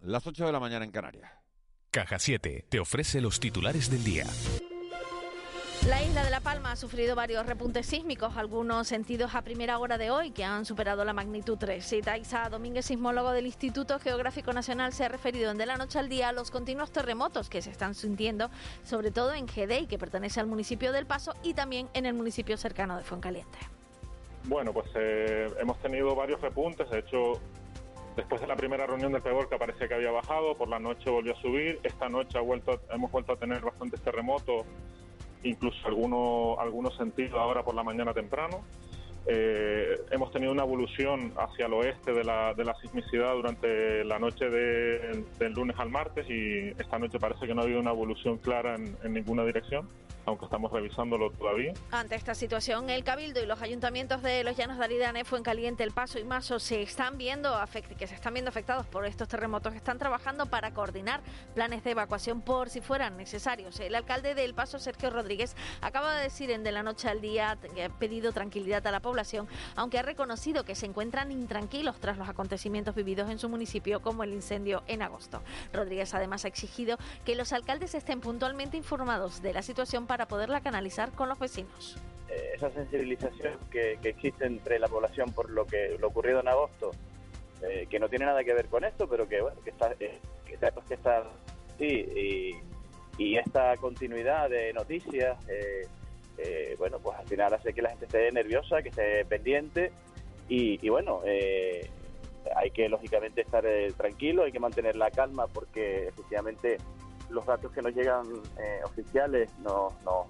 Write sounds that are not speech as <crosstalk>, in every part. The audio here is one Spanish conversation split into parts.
las 8 de la mañana en Canarias. Caja 7 te ofrece los titulares del día. La isla de La Palma ha sufrido varios repuntes sísmicos, algunos sentidos a primera hora de hoy, que han superado la magnitud 3. Y Taisa Domínguez, sismólogo del Instituto Geográfico Nacional, se ha referido en de la noche al día a los continuos terremotos que se están sintiendo, sobre todo en Gedei, que pertenece al municipio del Paso, y también en el municipio cercano de Fuencaliente. Bueno, pues eh, hemos tenido varios repuntes, de hecho Después de la primera reunión del Peor, parecía que había bajado, por la noche volvió a subir. Esta noche ha vuelto, hemos vuelto a tener bastantes terremotos, incluso algunos, algunos sentidos ahora por la mañana temprano. Eh, hemos tenido una evolución hacia el oeste de la, de la sismicidad durante la noche de, del lunes al martes y esta noche parece que no ha habido una evolución clara en ninguna dirección aunque estamos revisándolo todavía. Ante esta situación, el Cabildo y los ayuntamientos de los Llanos de Aridane, Fuencaliente, El Paso y Maso se están viendo que se están viendo afectados por estos terremotos, están trabajando para coordinar planes de evacuación por si fueran necesarios. El alcalde de El Paso, Sergio Rodríguez, acaba de decir en De la Noche al Día que ha pedido tranquilidad a la población, aunque ha reconocido que se encuentran intranquilos tras los acontecimientos vividos en su municipio, como el incendio en agosto. Rodríguez además ha exigido que los alcaldes estén puntualmente informados de la situación para para poderla canalizar con los vecinos. Eh, esa sensibilización que, existe entre la población por lo que lo ocurrido en agosto, eh, que no tiene nada que ver con esto, pero que bueno, que está, eh, que está, sí, y, esta continuidad de noticias, bueno, pues al final hace que la gente esté nerviosa, que esté pendiente y, y bueno, hay que lógicamente estar tranquilo, hay que mantener la calma porque efectivamente los datos que nos llegan eh, oficiales nos, nos,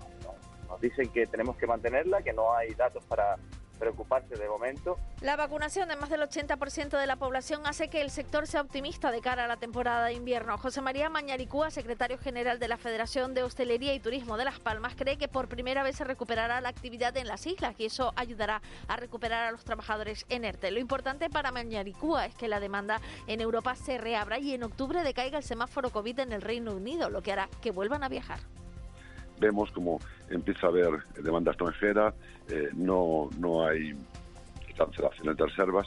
nos dicen que tenemos que mantenerla, que no hay datos para preocuparse de momento. La vacunación de más del 80% de la población hace que el sector sea optimista de cara a la temporada de invierno. José María Mañaricúa, secretario general de la Federación de Hostelería y Turismo de Las Palmas, cree que por primera vez se recuperará la actividad en las islas y eso ayudará a recuperar a los trabajadores en ERTE. Lo importante para Mañaricúa es que la demanda en Europa se reabra y en octubre decaiga el semáforo COVID en el Reino Unido, lo que hará que vuelvan a viajar vemos como empieza a haber demanda extranjera, eh, no, no hay cancelaciones de reservas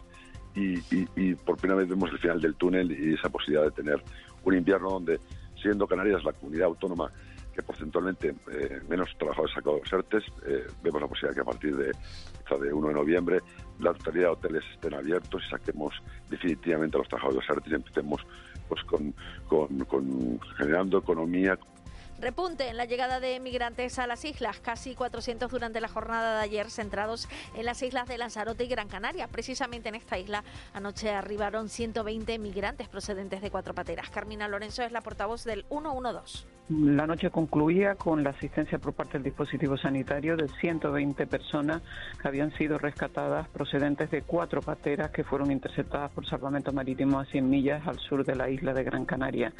y, y, por primera vez vemos el final del túnel y esa posibilidad de tener un invierno donde, siendo Canarias la comunidad autónoma que porcentualmente eh, menos trabajadores sacado los ERTES, eh, vemos la posibilidad que a partir de, de 1 de noviembre la totalidad de hoteles estén abiertos y saquemos definitivamente a los trabajadores ERTES y empecemos pues, con, con generando economía, Repunte en la llegada de migrantes a las islas, casi 400 durante la jornada de ayer, centrados en las islas de Lanzarote y Gran Canaria. Precisamente en esta isla anoche arribaron 120 migrantes procedentes de cuatro pateras. Carmina Lorenzo es la portavoz del 112. La noche concluía con la asistencia por parte del dispositivo sanitario de 120 personas que habían sido rescatadas procedentes de cuatro pateras que fueron interceptadas por salvamento marítimo a 100 millas al sur de la isla de Gran Canaria.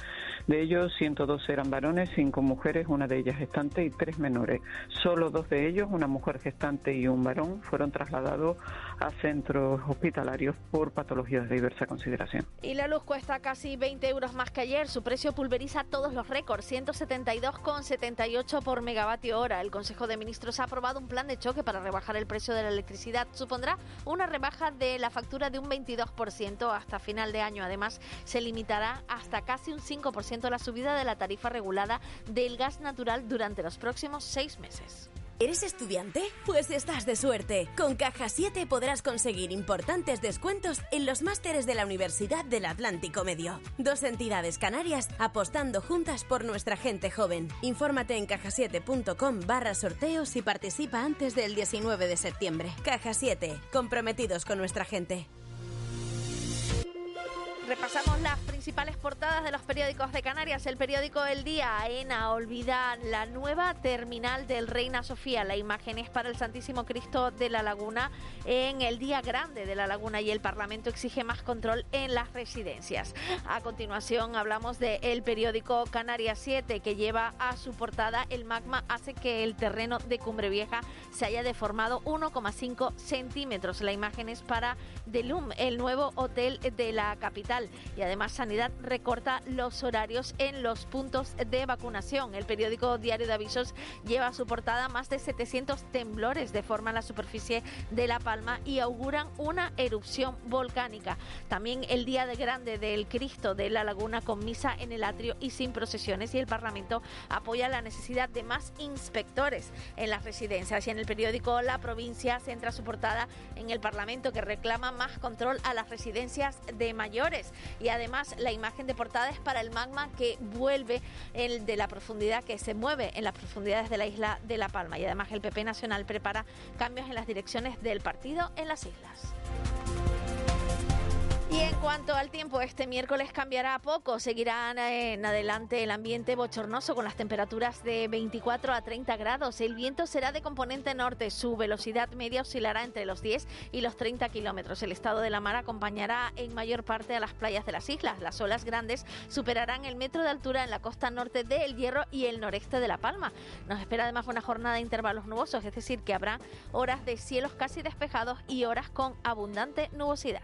De ellos, 102 eran varones, cinco mujeres, una de ellas gestante y tres menores. Solo dos de ellos, una mujer gestante y un varón, fueron trasladados a centros hospitalarios por patologías de diversa consideración. Y la luz cuesta casi 20 euros más que ayer. Su precio pulveriza todos los récords, 172,78 por megavatio hora. El Consejo de Ministros ha aprobado un plan de choque para rebajar el precio de la electricidad. Supondrá una rebaja de la factura de un 22% hasta final de año. Además, se limitará hasta casi un 5% la subida de la tarifa regulada de del gas natural durante los próximos seis meses. ¿Eres estudiante? Pues estás de suerte. Con Caja 7 podrás conseguir importantes descuentos en los másteres de la Universidad del Atlántico Medio. Dos entidades canarias apostando juntas por nuestra gente joven. Infórmate en cajasiete.com barra sorteos y participa antes del 19 de septiembre. Caja 7, comprometidos con nuestra gente. Repasamos las principales portadas de los periódicos de Canarias. El periódico El Día, AENA, olvida la nueva terminal del Reina Sofía. La imagen es para el Santísimo Cristo de la Laguna en el Día Grande de la Laguna y el Parlamento exige más control en las residencias. A continuación hablamos del periódico Canarias 7 que lleva a su portada el magma hace que el terreno de Cumbre Vieja se haya deformado 1,5 centímetros. La imagen es para Delum, el nuevo hotel de la capital. Y además Sanidad recorta los horarios en los puntos de vacunación. El periódico Diario de Avisos lleva a su portada más de 700 temblores deforman la superficie de La Palma y auguran una erupción volcánica. También el día de grande del Cristo de la Laguna con misa en el atrio y sin procesiones y el Parlamento apoya la necesidad de más inspectores en las residencias. Y en el periódico La Provincia centra su portada en el Parlamento que reclama más control a las residencias de mayores. Y además la imagen de portada es para el magma que vuelve el de la profundidad, que se mueve en las profundidades de la isla de La Palma. Y además el PP Nacional prepara cambios en las direcciones del partido en las islas. Y en cuanto al tiempo, este miércoles cambiará poco. Seguirá en adelante el ambiente bochornoso con las temperaturas de 24 a 30 grados. El viento será de componente norte. Su velocidad media oscilará entre los 10 y los 30 kilómetros. El estado de la mar acompañará en mayor parte a las playas de las islas. Las olas grandes superarán el metro de altura en la costa norte de El Hierro y el noreste de La Palma. Nos espera además una jornada de intervalos nubosos, es decir, que habrá horas de cielos casi despejados y horas con abundante nubosidad.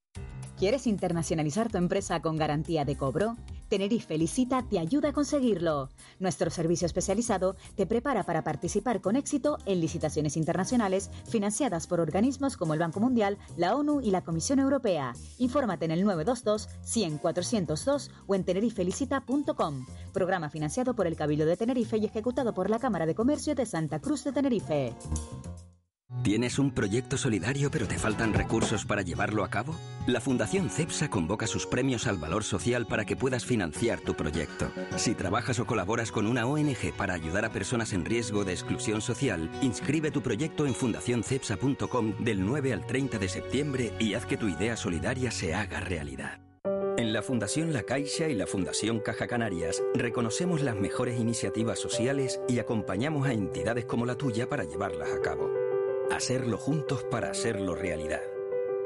¿Quieres internacionalizar tu empresa con garantía de cobro? Tenerife Licita te ayuda a conseguirlo. Nuestro servicio especializado te prepara para participar con éxito en licitaciones internacionales financiadas por organismos como el Banco Mundial, la ONU y la Comisión Europea. Infórmate en el 922 100 402 o en tenerifelicita.com. Programa financiado por el Cabildo de Tenerife y ejecutado por la Cámara de Comercio de Santa Cruz de Tenerife. ¿Tienes un proyecto solidario pero te faltan recursos para llevarlo a cabo? La Fundación CEPSA convoca sus premios al valor social para que puedas financiar tu proyecto. Si trabajas o colaboras con una ONG para ayudar a personas en riesgo de exclusión social, inscribe tu proyecto en fundacioncepsa.com del 9 al 30 de septiembre y haz que tu idea solidaria se haga realidad. En la Fundación La Caixa y la Fundación Caja Canarias reconocemos las mejores iniciativas sociales y acompañamos a entidades como la tuya para llevarlas a cabo. Hacerlo juntos para hacerlo realidad.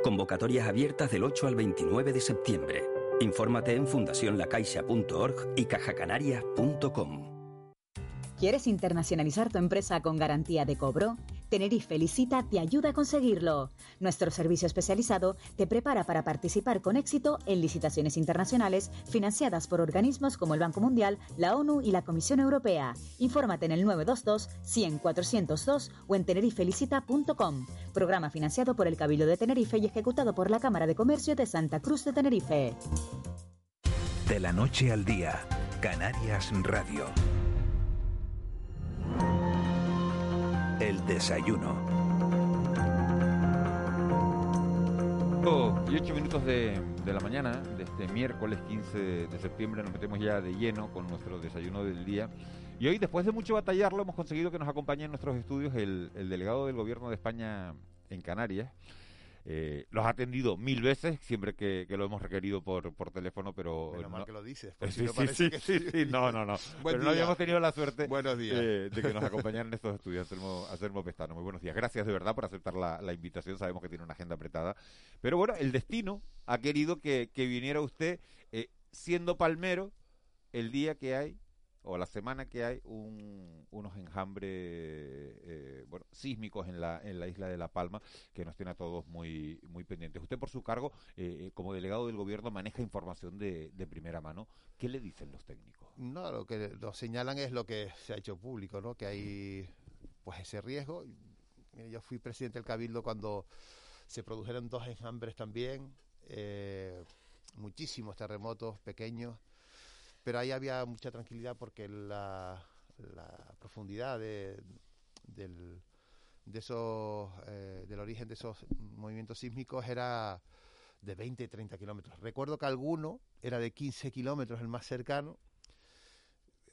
Convocatorias abiertas del 8 al 29 de septiembre. Infórmate en fundacionlacaixa.org y cajacanarias.com. ¿Quieres internacionalizar tu empresa con garantía de cobro? Tenerife Licita te ayuda a conseguirlo. Nuestro servicio especializado te prepara para participar con éxito en licitaciones internacionales financiadas por organismos como el Banco Mundial, la ONU y la Comisión Europea. Infórmate en el 922 100 402 o en tenerifelicita.com. Programa financiado por el Cabildo de Tenerife y ejecutado por la Cámara de Comercio de Santa Cruz de Tenerife. De la noche al día, Canarias Radio. El desayuno. Y ocho minutos de, de la mañana de este miércoles 15 de septiembre nos metemos ya de lleno con nuestro desayuno del día. Y hoy, después de mucho batallarlo, hemos conseguido que nos acompañe en nuestros estudios el, el delegado del Gobierno de España en Canarias, eh, los ha atendido mil veces, siempre que, que lo hemos requerido por, por teléfono, pero... Menos no- mal que lo dices, <laughs> sí, si no sí, sí, que- sí, sí, no, no, no. <laughs> Pero no día. habíamos tenido la suerte Buenos días. eh, de que nos <laughs> acompañaran estos estudios, Anselmo, Anselmo Pestano. Muy buenos días. Gracias de verdad por aceptar la, la invitación. Sabemos que tiene una agenda apretada. Pero bueno, el destino ha querido que, que viniera usted eh, siendo palmero el día que hay o la semana que hay un- unos enjambres eh, bueno, sísmicos en la, en la isla de La Palma que nos tiene a todos muy, muy pendientes. Usted por su cargo, eh, como delegado del gobierno, maneja información de, de primera mano. ¿Qué le dicen los técnicos? No, lo que nos señalan es lo que se ha hecho público, ¿no? Que hay pues ese riesgo. Yo fui presidente del Cabildo cuando se produjeron dos enjambres también, eh, muchísimos terremotos pequeños. Pero ahí había mucha tranquilidad porque la, profundidad de, del, de esos, eh, del origen de esos movimientos sísmicos era de 20 30 kilómetros. Recuerdo que alguno era de 15 kilómetros, el más cercano,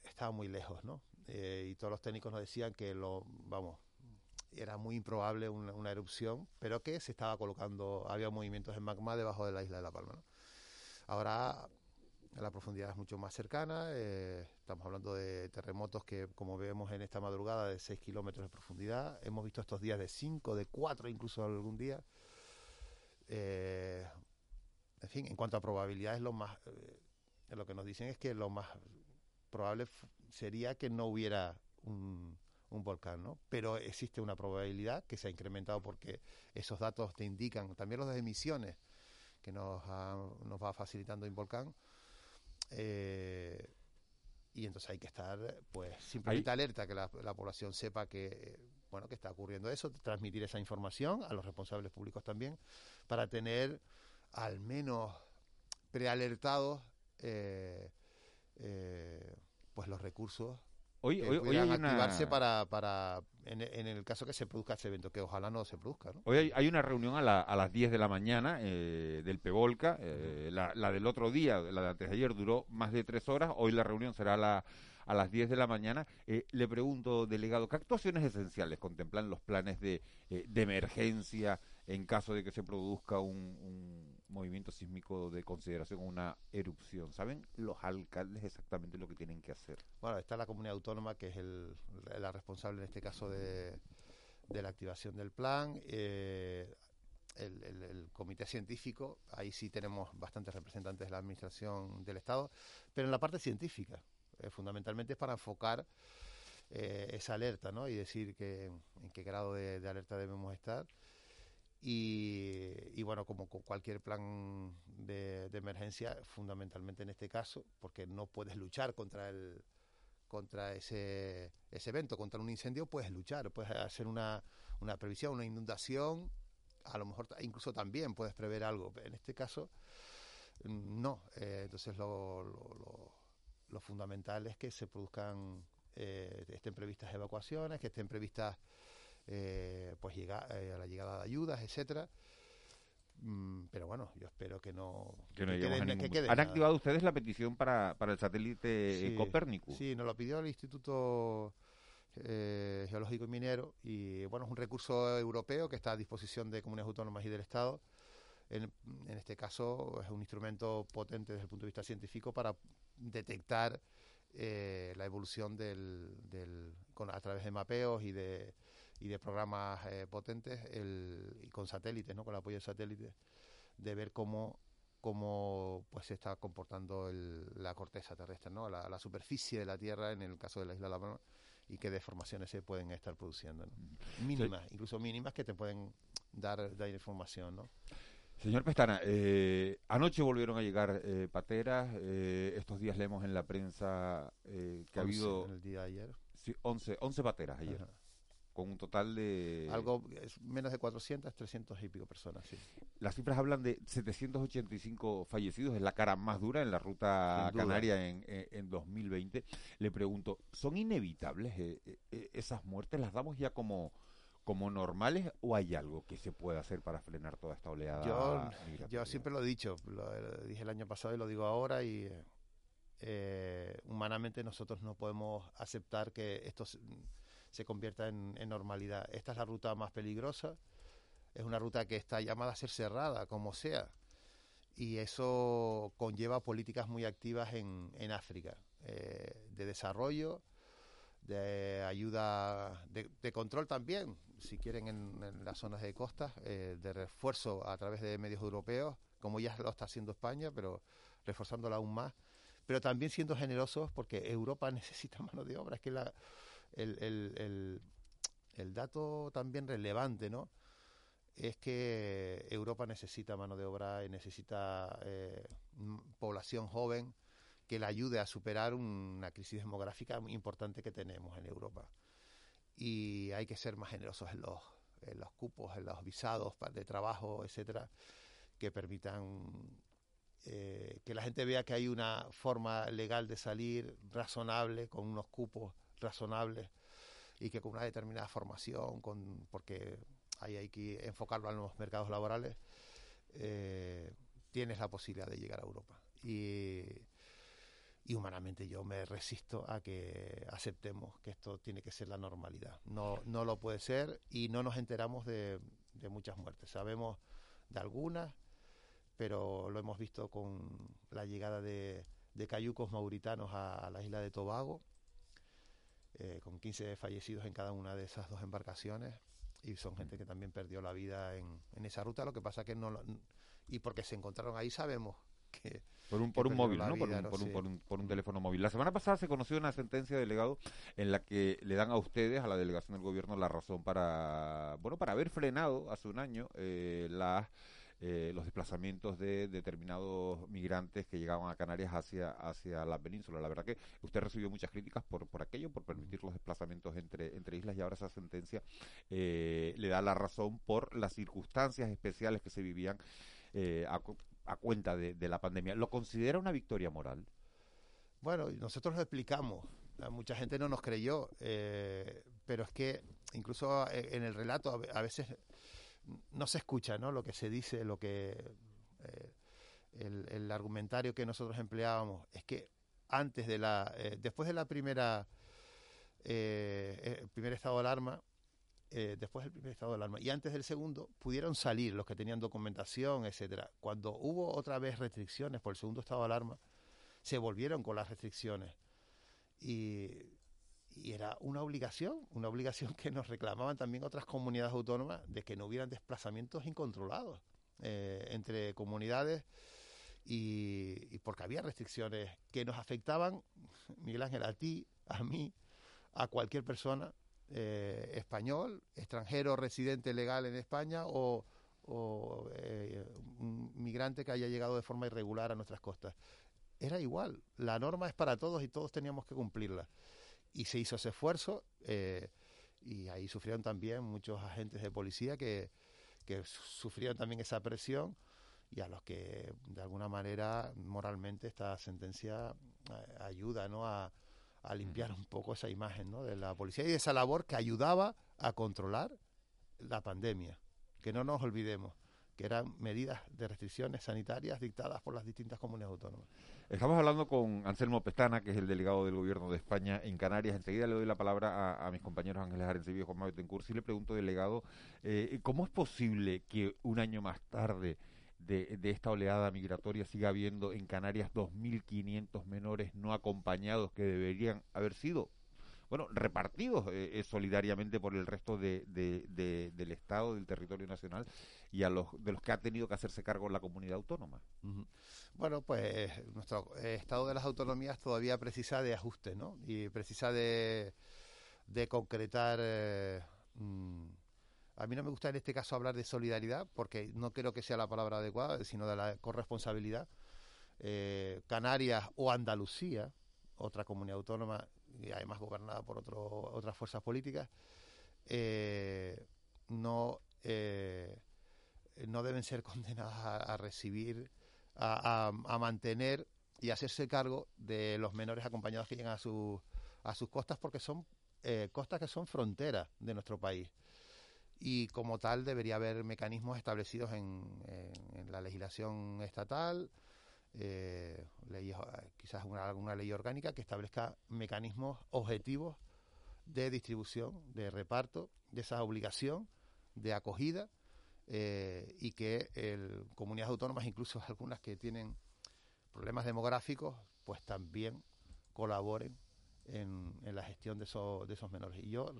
estaba muy lejos, ¿no? Eh, y todos los técnicos nos decían que lo, vamos, era muy improbable una, erupción, pero que se estaba colocando, había movimientos en magma debajo de la isla de La Palma. Ahora la profundidad es mucho más cercana, eh, estamos hablando de terremotos que, como vemos en esta madrugada, de 6 kilómetros de profundidad, hemos visto estos días de 5, de 4 incluso algún día. Eh, en fin, en cuanto a probabilidades, lo más, eh, lo que nos dicen es que lo más probable sería que no hubiera un, un volcán, ¿no? Pero existe una probabilidad que se ha incrementado porque esos datos te indican, también los de emisiones que nos, nos va facilitando un volcán, eh, y entonces hay que estar, pues, simplemente alerta, que la, población sepa que, bueno, que está ocurriendo eso, transmitir esa información a los responsables públicos también, para tener al menos prealertados eh, eh, pues los recursos Hoy, que hoy, activarse para, para en, el caso que se produzca ese evento, que ojalá no se produzca. ¿no? Hoy hay, una reunión a, a, las 10 de la mañana eh, del Pevolca. Eh, la, la, del otro día, la de antes de ayer, duró más de tres horas. Hoy la reunión será a la, a las 10 de la mañana. Eh, le pregunto, delegado, ¿qué actuaciones esenciales contemplan los planes de, eh, de emergencia en caso de que se produzca un, movimiento sísmico de consideración, una erupción? ¿Saben los alcaldes exactamente lo que tienen que hacer? Bueno, está la comunidad autónoma, que es el, la responsable en este caso de, de la activación del plan. Eh, el, el, comité científico, ahí sí tenemos bastantes representantes de la administración del Estado, pero en la parte científica, eh, fundamentalmente es para enfocar eh, esa alerta ¿no? y decir que, en qué grado de, alerta debemos estar. Y, bueno, como con cualquier plan de, emergencia, fundamentalmente en este caso, porque no puedes luchar contra el contra ese, ese evento, contra un incendio, puedes luchar, puedes hacer una, una previsión, una inundación, a lo mejor incluso también puedes prever algo. En este caso, no. Eh, entonces lo, lo lo fundamental es que se produzcan, eh, estén previstas evacuaciones, que estén previstas eh, pues llega, eh, la llegada de ayudas, etcétera. Mm, pero bueno, yo espero que no, que, ¿Han activado ustedes la petición para, para el satélite Copérnico? Sí, nos lo pidió el Instituto Geológico y Minero y bueno, es un recurso europeo que está a disposición de comunidades autónomas y del Estado en, este caso es un instrumento potente desde el punto de vista científico para detectar eh, la evolución del, con, a través de mapeos y de, y de programas eh, potentes el, y con satélites, ¿no? con el apoyo de satélites, de ver cómo cómo pues se está comportando la corteza terrestre, ¿no? La, superficie de la Tierra en el caso de la isla de La Palma y qué deformaciones se pueden estar produciendo, mínimas, incluso mínimas que te pueden dar, dar información, ¿no? Señor Pestana, eh, anoche volvieron a llegar eh, pateras. Eh, estos días leemos en la prensa que ha habido. el día de ayer. Sí, 11, 11 pateras ayer. Con un total de. Algo menos de 400, 300 y pico personas, sí. Las cifras hablan de 785 fallecidos, es la cara más dura en la ruta canaria en, en, 2020. Le pregunto, ¿son inevitables esas muertes? ¿Las damos ya como como normales o hay algo que se pueda hacer para frenar toda esta oleada? Yo, yo siempre lo he dicho, lo, dije el año pasado y lo digo ahora y eh, humanamente nosotros no podemos aceptar que esto se, convierta en, normalidad. Esta es la ruta más peligrosa, es una ruta que está llamada a ser cerrada, como sea, y eso conlleva políticas muy activas en, en África, eh, de desarrollo, de ayuda, de, de, control también, si quieren, en, las zonas de costa, eh, de refuerzo a través de medios europeos, como ya lo está haciendo España, pero reforzándola aún más. Pero también siendo generosos porque Europa <laughs> necesita mano de obra. Es que la, el, el, el, dato también relevante, ¿no? Es que Europa necesita mano de obra y necesita eh, población joven que la ayude a superar una crisis demográfica muy importante que tenemos en Europa y hay que ser más generosos en los, en los cupos, en los visados de trabajo, etcétera, que permitan eh, que la gente vea que hay una forma legal de salir razonable, con unos cupos razonables y que con una determinada formación, con, porque ahí hay que enfocarlo a los mercados laborales, eh, tienes la posibilidad de llegar a Europa. Y, y humanamente yo me resisto a que aceptemos que esto tiene que ser la normalidad. No, no lo puede ser y no nos enteramos de, de muchas muertes. Sabemos de algunas, pero lo hemos visto con la llegada de, de cayucos mauritanos a, la isla de Tobago, eh, con 15 fallecidos en cada una de esas dos embarcaciones y son gente que también perdió la vida en, en esa ruta. Lo que pasa que no y porque se encontraron ahí sabemos que por un por un móvil, ¿no? Por un, por, un, por, un, por, un, teléfono móvil. La semana pasada se conoció una sentencia de delegado en la que le dan a ustedes, a la delegación del gobierno, la razón para bueno para haber frenado hace un año eh, las eh, los desplazamientos de determinados migrantes que llegaban a Canarias hacia, hacia la península. La verdad que usted recibió muchas críticas por, por aquello, por permitir los desplazamientos entre, entre islas y ahora esa sentencia eh, le da la razón por las circunstancias especiales que se vivían eh, a, a, cuenta de, de la pandemia. ¿Lo considera una victoria moral? Bueno, nosotros lo explicamos. Mucha gente no nos creyó, eh, pero es que incluso en el relato a veces no se escucha ¿no? lo que se dice, lo que eh, el, argumentario que nosotros empleábamos es que antes de la, eh, después de la primera, eh, el primer estado de alarma, después del primer estado de alarma y antes del segundo pudieron salir los que tenían documentación, etcétera. Cuando hubo otra vez restricciones por el segundo estado de alarma, se volvieron con las restricciones y y era una obligación, una obligación que nos reclamaban también otras comunidades autónomas de que no hubieran desplazamientos incontrolados eh, entre comunidades y, porque había restricciones que nos afectaban, Miguel Ángel, a ti, a mí, a cualquier persona, eh, español, extranjero, residente legal en España o, eh, un migrante que haya llegado de forma irregular a nuestras costas. Era igual, la norma es para todos y todos teníamos que cumplirla y se hizo ese esfuerzo eh, y ahí sufrieron también muchos agentes de policía que, que sufrieron también esa presión y a los que de alguna manera moralmente esta sentencia eh, ayuda ¿no? a, a limpiar un poco esa imagen ¿no? de la policía y de esa labor que ayudaba a controlar la pandemia. Que no nos olvidemos que eran medidas de restricciones sanitarias dictadas por las distintas comunidades autónomas. Estamos hablando con Anselmo Pestana, que es el delegado del Gobierno de España en Canarias. Enseguida le doy la palabra a, mis compañeros Ángeles Arencibio y Juan Manuel Tencourt. Si le pregunto, delegado, eh, ¿cómo es posible que un año más tarde de, de, esta oleada migratoria siga habiendo en Canarias 2.500 menores no acompañados que deberían haber sido bueno, repartidos eh, eh, solidariamente por el resto de, del Estado, del territorio nacional y a los de los que ha tenido que hacerse cargo la comunidad autónoma. Bueno, pues nuestro eh, Estado de las autonomías todavía precisa de ajuste, ¿no? Y precisa de, de concretar. Mm, a mí no me gusta en este caso hablar de solidaridad porque no creo que sea la palabra adecuada, sino de la corresponsabilidad. Canarias o Andalucía, otra comunidad autónoma, y además gobernada por otro, otras fuerzas políticas, eh, no, eh, no deben ser <laughs> condenadas a, recibir, a, mantener y hacerse cargo de los menores acompañados que llegan a, su, a sus costas porque son eh, costas que son fronteras de nuestro país. Y como tal debería haber mecanismos establecidos en, en la legislación estatal, eh, leyes, quizás una, alguna ley orgánica que establezca mecanismos objetivos de distribución, de reparto, de esa obligación de acogida eh, y que el, comunidades autónomas, incluso <laughs> algunas que tienen problemas demográficos, pues también colaboren en, la gestión de, esos, menores. Y yo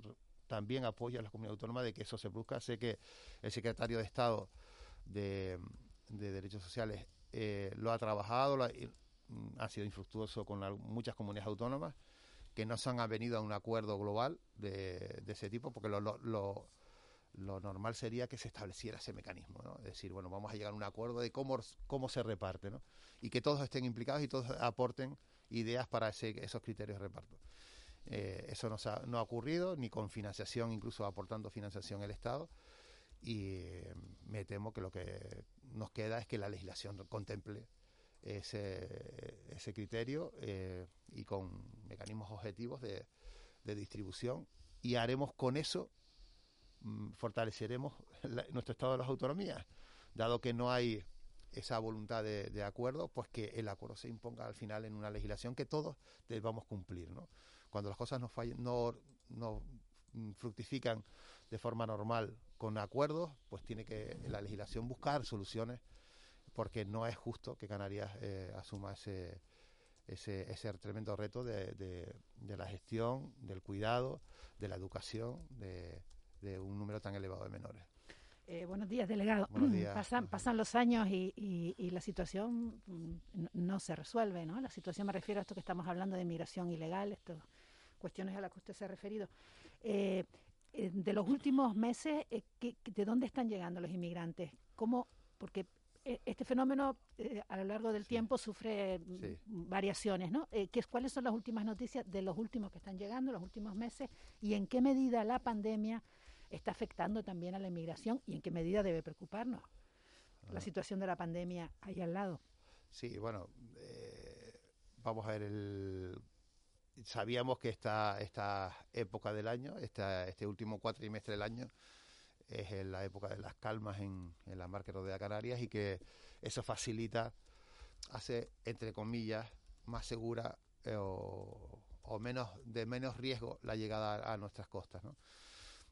también apoyo a las comunidades autónomas de que eso se busca. Sé que el secretario de Estado de Derechos Sociales eh, lo ha trabajado, mm, ha sido infructuoso con muchas comunidades autónomas que no se han venido a un acuerdo global de, ese tipo, porque lo, lo, lo, normal sería que se estableciera ese mecanismo, ¿no? Es decir, bueno, vamos a llegar a un acuerdo de cómo, cómo se reparte, ¿no? Y que todos estén implicados y todos aporten ideas para ese, esos criterios de reparto. Eh, eso no, ha, no ha ocurrido, ni con financiación, incluso aportando financiación el Estado y me temo que lo que nos queda es que la legislación contemple ese, ese criterio eh, y con mecanismos objetivos de, de, distribución y haremos con eso, mm, fortaleceremos nuestro estado de las autonomías, dado que no hay esa voluntad de, de, acuerdo, pues que el acuerdo se imponga al final en una legislación que todos debamos cumplir. ¿no? Cuando las cosas no, fallen, no, no fructifican de forma normal con acuerdos, pues tiene que la legislación buscar soluciones porque no es justo que Canarias eh, asuma ese, ese, ese, tremendo reto de, de, la gestión, del cuidado, de la educación de, de un número tan elevado de menores. Eh, buenos días, delegado. Buenos días. <clears throat> Pasan, pasan los años y, y, y, la situación mm, no se resuelve, ¿no? La situación me refiero a esto que estamos hablando de migración ilegal, estas cuestiones a las que usted se ha referido. Eh, eh de los últimos meses, eh, ¿de dónde están llegando los inmigrantes? ¿Cómo? Porque eh, este fenómeno eh, a lo largo del sí. tiempo sufre mm, sí. variaciones, ¿no? Eh, ¿qué, ¿Cuáles son las últimas noticias de los últimos que están llegando, los últimos meses, y en qué medida la pandemia está afectando también a la inmigración y en qué medida debe preocuparnos ah. la situación de la pandemia ahí al lado? Sí, bueno, eh, vamos a ver, el, sabíamos que esta, esta época del año, esta, este último cuatrimestre del año, es en la época de las calmas en, en la mar que rodea Canarias y que eso facilita, hace, entre comillas, más segura eh, o, menos de menos riesgo la llegada a, a nuestras costas, ¿no?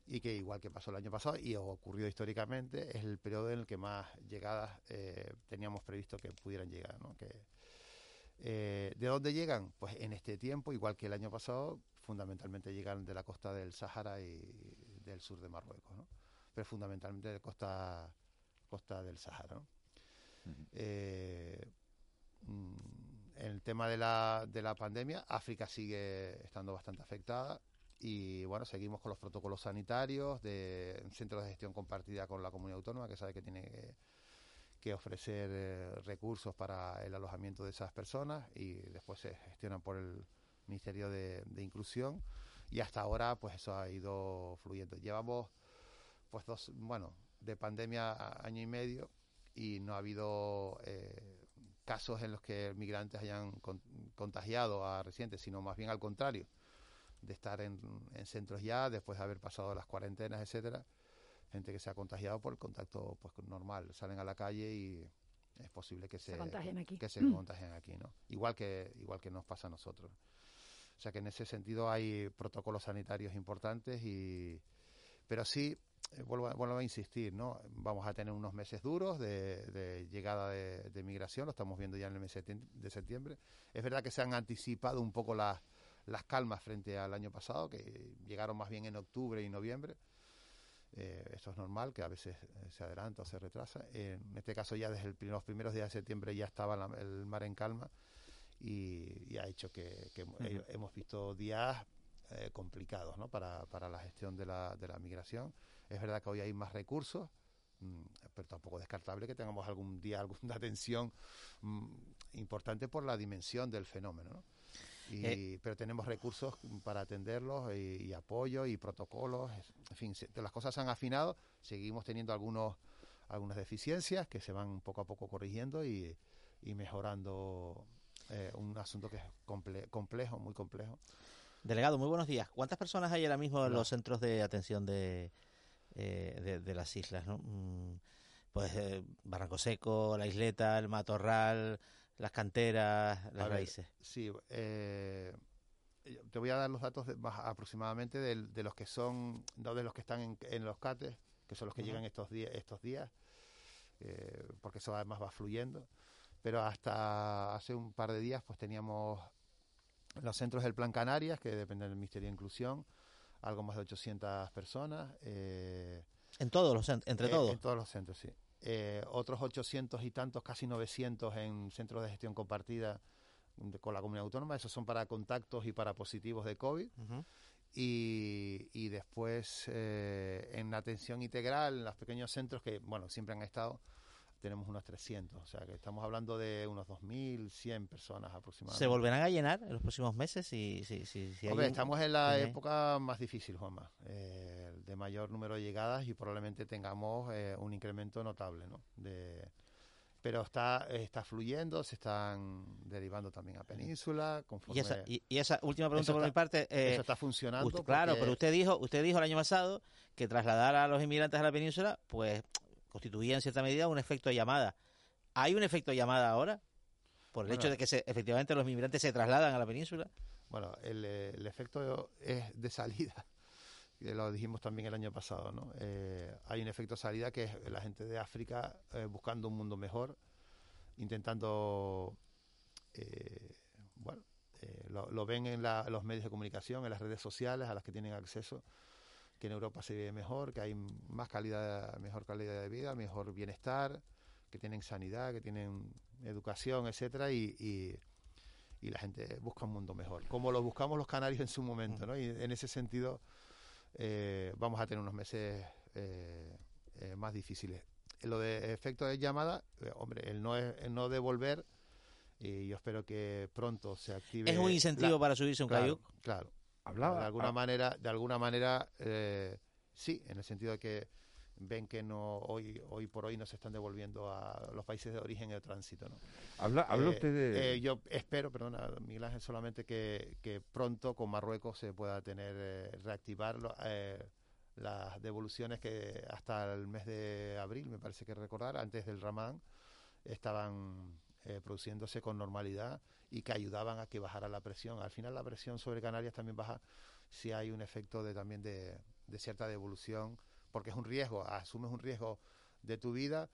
Y que igual que pasó el año pasado y ocurrió históricamente, es el periodo en el que más llegadas eh, teníamos previsto que pudieran llegar, ¿no? Que, eh, ¿De dónde llegan? Pues en este tiempo, igual que el año pasado, fundamentalmente llegan de la costa del Sáhara y del sur de Marruecos, ¿no? pero fundamentalmente de costa, costa del Sahara. ¿no? Uh -huh. eh, en el tema de la, de la pandemia, África sigue estando bastante afectada y bueno, seguimos con los protocolos sanitarios de centros de gestión compartida con la comunidad autónoma que sabe que tiene que, que ofrecer eh, recursos para el alojamiento de esas personas y después se gestionan por el Ministerio de, Inclusión y hasta ahora pues eso ha ido fluyendo. Llevamos pues dos, bueno, de pandemia año y medio y no ha habido eh, casos en los que migrantes hayan con, contagiado a residentes, sino más bien al contrario, de estar en, en, centros ya, después de haber pasado las cuarentenas, etcétera, gente que se ha contagiado por el contacto pues normal, salen a la calle y es posible que se, se contagien aquí, que se mm. contagien aquí, ¿no? Igual que igual que nos pasa a nosotros. O sea que en ese sentido hay protocolos sanitarios importantes y pero sí eh, vuelvo, a, vuelvo, a, insistir, ¿no? Vamos a tener unos meses duros de, de llegada de, de, migración, lo estamos viendo ya en el mes de septiembre. Es verdad que se han anticipado un poco las, las calmas frente al año pasado, que llegaron más bien en octubre y noviembre. Eh, esto es normal, que a veces eh, se adelanta o se retrasa. Eh, en este caso ya desde el, los primeros días de septiembre ya estaba la, el mar en calma y, y ha hecho que, que uh -huh. hemos visto días eh, complicados ¿no? para, para la gestión de la, de la migración. Es verdad que hoy hay más recursos, mmm, pero tampoco descartable que tengamos algún día <laughs> alguna tensión mmm, importante por la dimensión del fenómeno. ¿no? Y, eh. Pero tenemos recursos para atenderlos y, y, apoyo y protocolos. En fin, se, las cosas se han afinado. Seguimos teniendo algunos, algunas deficiencias que se van poco a poco corrigiendo y, y mejorando eh, un asunto que es comple complejo, muy complejo. Delegado, muy buenos días. ¿Cuántas personas hay ahora mismo en los centros de atención de, eh, de, de, las islas? ¿no? Mm, pues eh, Barranco Seco, la isleta, el matorral, las canteras, las ver, raíces. Sí, eh, te voy a dar los datos de, más aproximadamente de, de, los que son, no de los que están en, en los CATES, que son los que uh -huh. llegan estos, días estos días, eh, porque eso además va fluyendo. Pero hasta hace un par de días pues teníamos los centros del Plan Canarias, que dependen del Ministerio de Inclusión, algo más de 800 personas. Eh, ¿En todos los entre todos? Eh, en todos los centros, sí. Eh, otros 800 y tantos, casi 900 en centros de gestión compartida de, con la comunidad autónoma. Esos son para contactos y para positivos de COVID. Uh -huh. y, y, después eh, en atención integral, en los pequeños centros que, bueno, siempre han estado tenemos unos 300, o sea que estamos hablando de unos 2.100 personas aproximadamente. ¿Se volverán a llenar en los próximos meses? Si, si, si, si Hombre, estamos en la época más difícil, Juanma, eh, de mayor número de llegadas y probablemente tengamos eh, un incremento notable ¿no? de, pero está está fluyendo, se están derivando también a península. Y esa, y, esa última pregunta por mi parte. Eh, eso está funcionando. Claro, pero usted dijo, usted dijo el año pasado que trasladar a los inmigrantes a la península, pues constituía en cierta medida un efecto de llamada. ¿Hay un efecto de llamada ahora? Por el hecho de que se, efectivamente los inmigrantes se trasladan a la península. Bueno, el, el efecto es de salida <laughs> lo dijimos también el año pasado, ¿no? Eh, hay un efecto salida que es la gente de África eh, buscando un mundo mejor, intentando, eh, bueno, lo, ven en los medios de comunicación, en las redes sociales a las que tienen acceso, que en Europa se vive mejor, que hay más calidad, mejor calidad de vida, mejor bienestar, que tienen sanidad, que tienen educación, etcétera, y, y, y la gente busca un mundo mejor, como lo buscamos los canarios en su momento, ¿no? Y en ese sentido eh, vamos a tener unos meses eh, eh, más difíciles. Lo de efecto de llamada, hombre, el no, el no devolver, y yo espero que pronto se active. ¿Es un incentivo para subirse un claro, Claro. Hablaba. De alguna manera, de alguna manera sí, en el sentido de que ven que no hoy hoy por hoy no se están devolviendo a los países de origen de tránsito. ¿no? Habla, habla eh, usted de... Eh, yo espero, perdona, Miguel Ángel, solamente que, que pronto con Marruecos se pueda tener, eh, reactivar las devoluciones que hasta el mes de abril, me parece que recordar, antes del Ramadán, estaban produciéndose con normalidad y que ayudaban a que bajara la presión. Al final la presión sobre Canarias también baja si hay un efecto de también de, de cierta devolución porque es un riesgo, asumes un riesgo de tu vida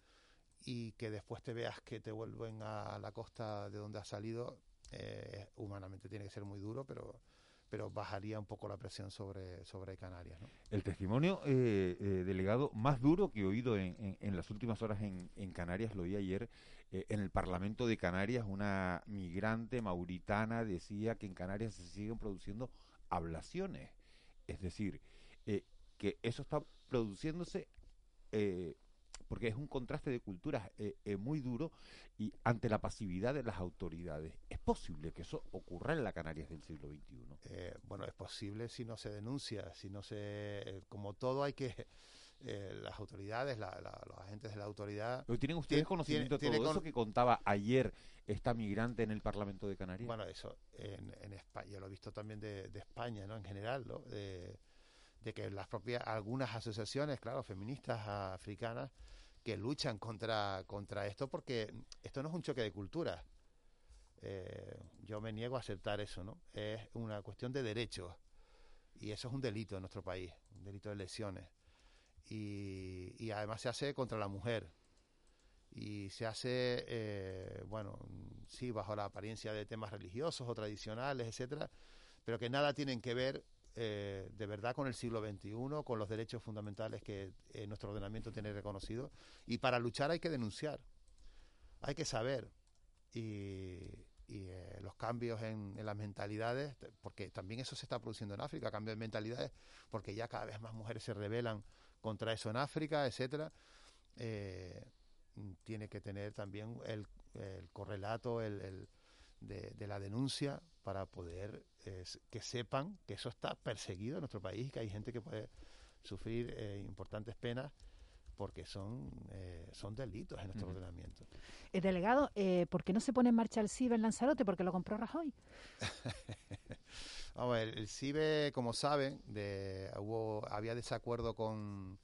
y que después te veas que te vuelven a la costa de donde has salido, eh, humanamente tiene que ser muy duro, pero pero bajaría un poco la presión sobre, sobre Canarias. El testimonio, eh, eh, delegado, más duro que he oído en, en, las últimas horas en, en, Canarias, lo oí ayer en el Parlamento de Canarias, una migrante mauritana decía que en Canarias se siguen produciendo ablaciones. Es decir, que eso está produciéndose eh, porque es un contraste de culturas eh, eh, muy duro y ante la pasividad de las autoridades. ¿Es posible que eso ocurra en la Canarias del siglo XXI? bueno, es posible si no se denuncia, si no se... como todo hay que... las autoridades, los agentes de la autoridad... ¿Tienen ustedes conocimiento de todo eso que contaba ayer esta migrante en el Parlamento de Canarias? Bueno, eso en, en España, yo lo he visto también de, de España, ¿no? En general, ¿no? De, de que las propias algunas asociaciones, claro, feministas africanas que luchan contra contra esto porque esto no es un choque de culturas. Eh, yo me niego a aceptar eso, ¿no? Es una cuestión de derechos y eso es un delito en nuestro país, un delito de lesiones y, y además se hace contra la mujer y se hace, eh, bueno, sí, bajo la apariencia de temas religiosos o tradicionales, etcétera, pero que nada tienen que ver eh, de verdad con el siglo XXI, con los derechos fundamentales que eh, nuestro ordenamiento tiene reconocido. Y para luchar hay que denunciar, hay que saber. Y, eh, los cambios en, las mentalidades, porque también eso se está produciendo en África, cambios de mentalidades, porque ya cada vez más mujeres se rebelan contra eso en África, etcétera. tiene que tener también el, correlato el, de la denuncia para poder que sepan que eso está perseguido en nuestro país y que hay gente que puede sufrir eh, importantes penas porque son, eh, son delitos en nuestro ordenamiento. El eh, delegado, ¿por qué no se pone en marcha el CIBE en Lanzarote? Porque lo compró Rajoy. <laughs> Vamos, el, el, CIBE, como saben, de, hubo, había desacuerdo con,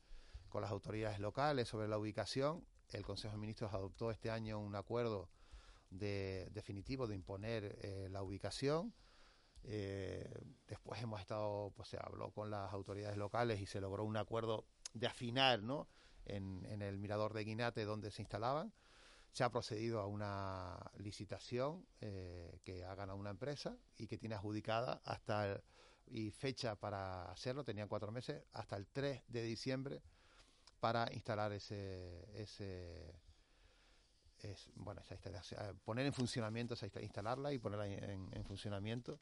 con las autoridades locales sobre la ubicación. El Consejo de Ministros adoptó este año un acuerdo de, definitivo de imponer eh, la ubicación. Eh, después hemos estado, pues se habló con las autoridades locales y se logró un acuerdo de afinar, ¿no? En, en el mirador de Guinate donde se instalaban. Se ha procedido a una licitación eh, que ha ganado una empresa y que tiene adjudicada hasta y fecha para hacerlo, tenían cuatro meses, hasta el 3 de diciembre para instalar ese, ese es bueno poner en funcionamiento esa instalarla y ponerla en, funcionamiento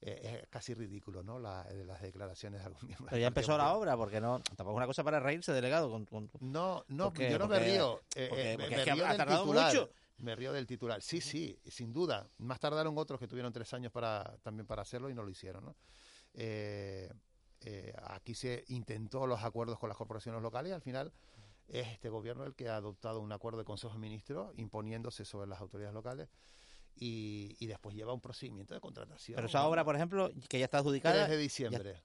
eh, es casi ridículo no la, las declaraciones de algún miembro pero ya empezó la obra porque no tampoco es una cosa para reírse delegado con, no no yo no me río eh, eh, me, río del titular. me río del titular. Sí sí sin duda. Más tardaron otros que tuvieron tres años para también para hacerlo y no lo hicieron ¿no? aquí se intentó los acuerdos con las corporaciones locales y al final es este gobierno el que ha adoptado un acuerdo de Consejo de Ministros imponiéndose sobre las autoridades locales y, y después lleva un procedimiento de contratación. Pero esa obra, por ejemplo, que ya está adjudicada... 3 de diciembre. ya-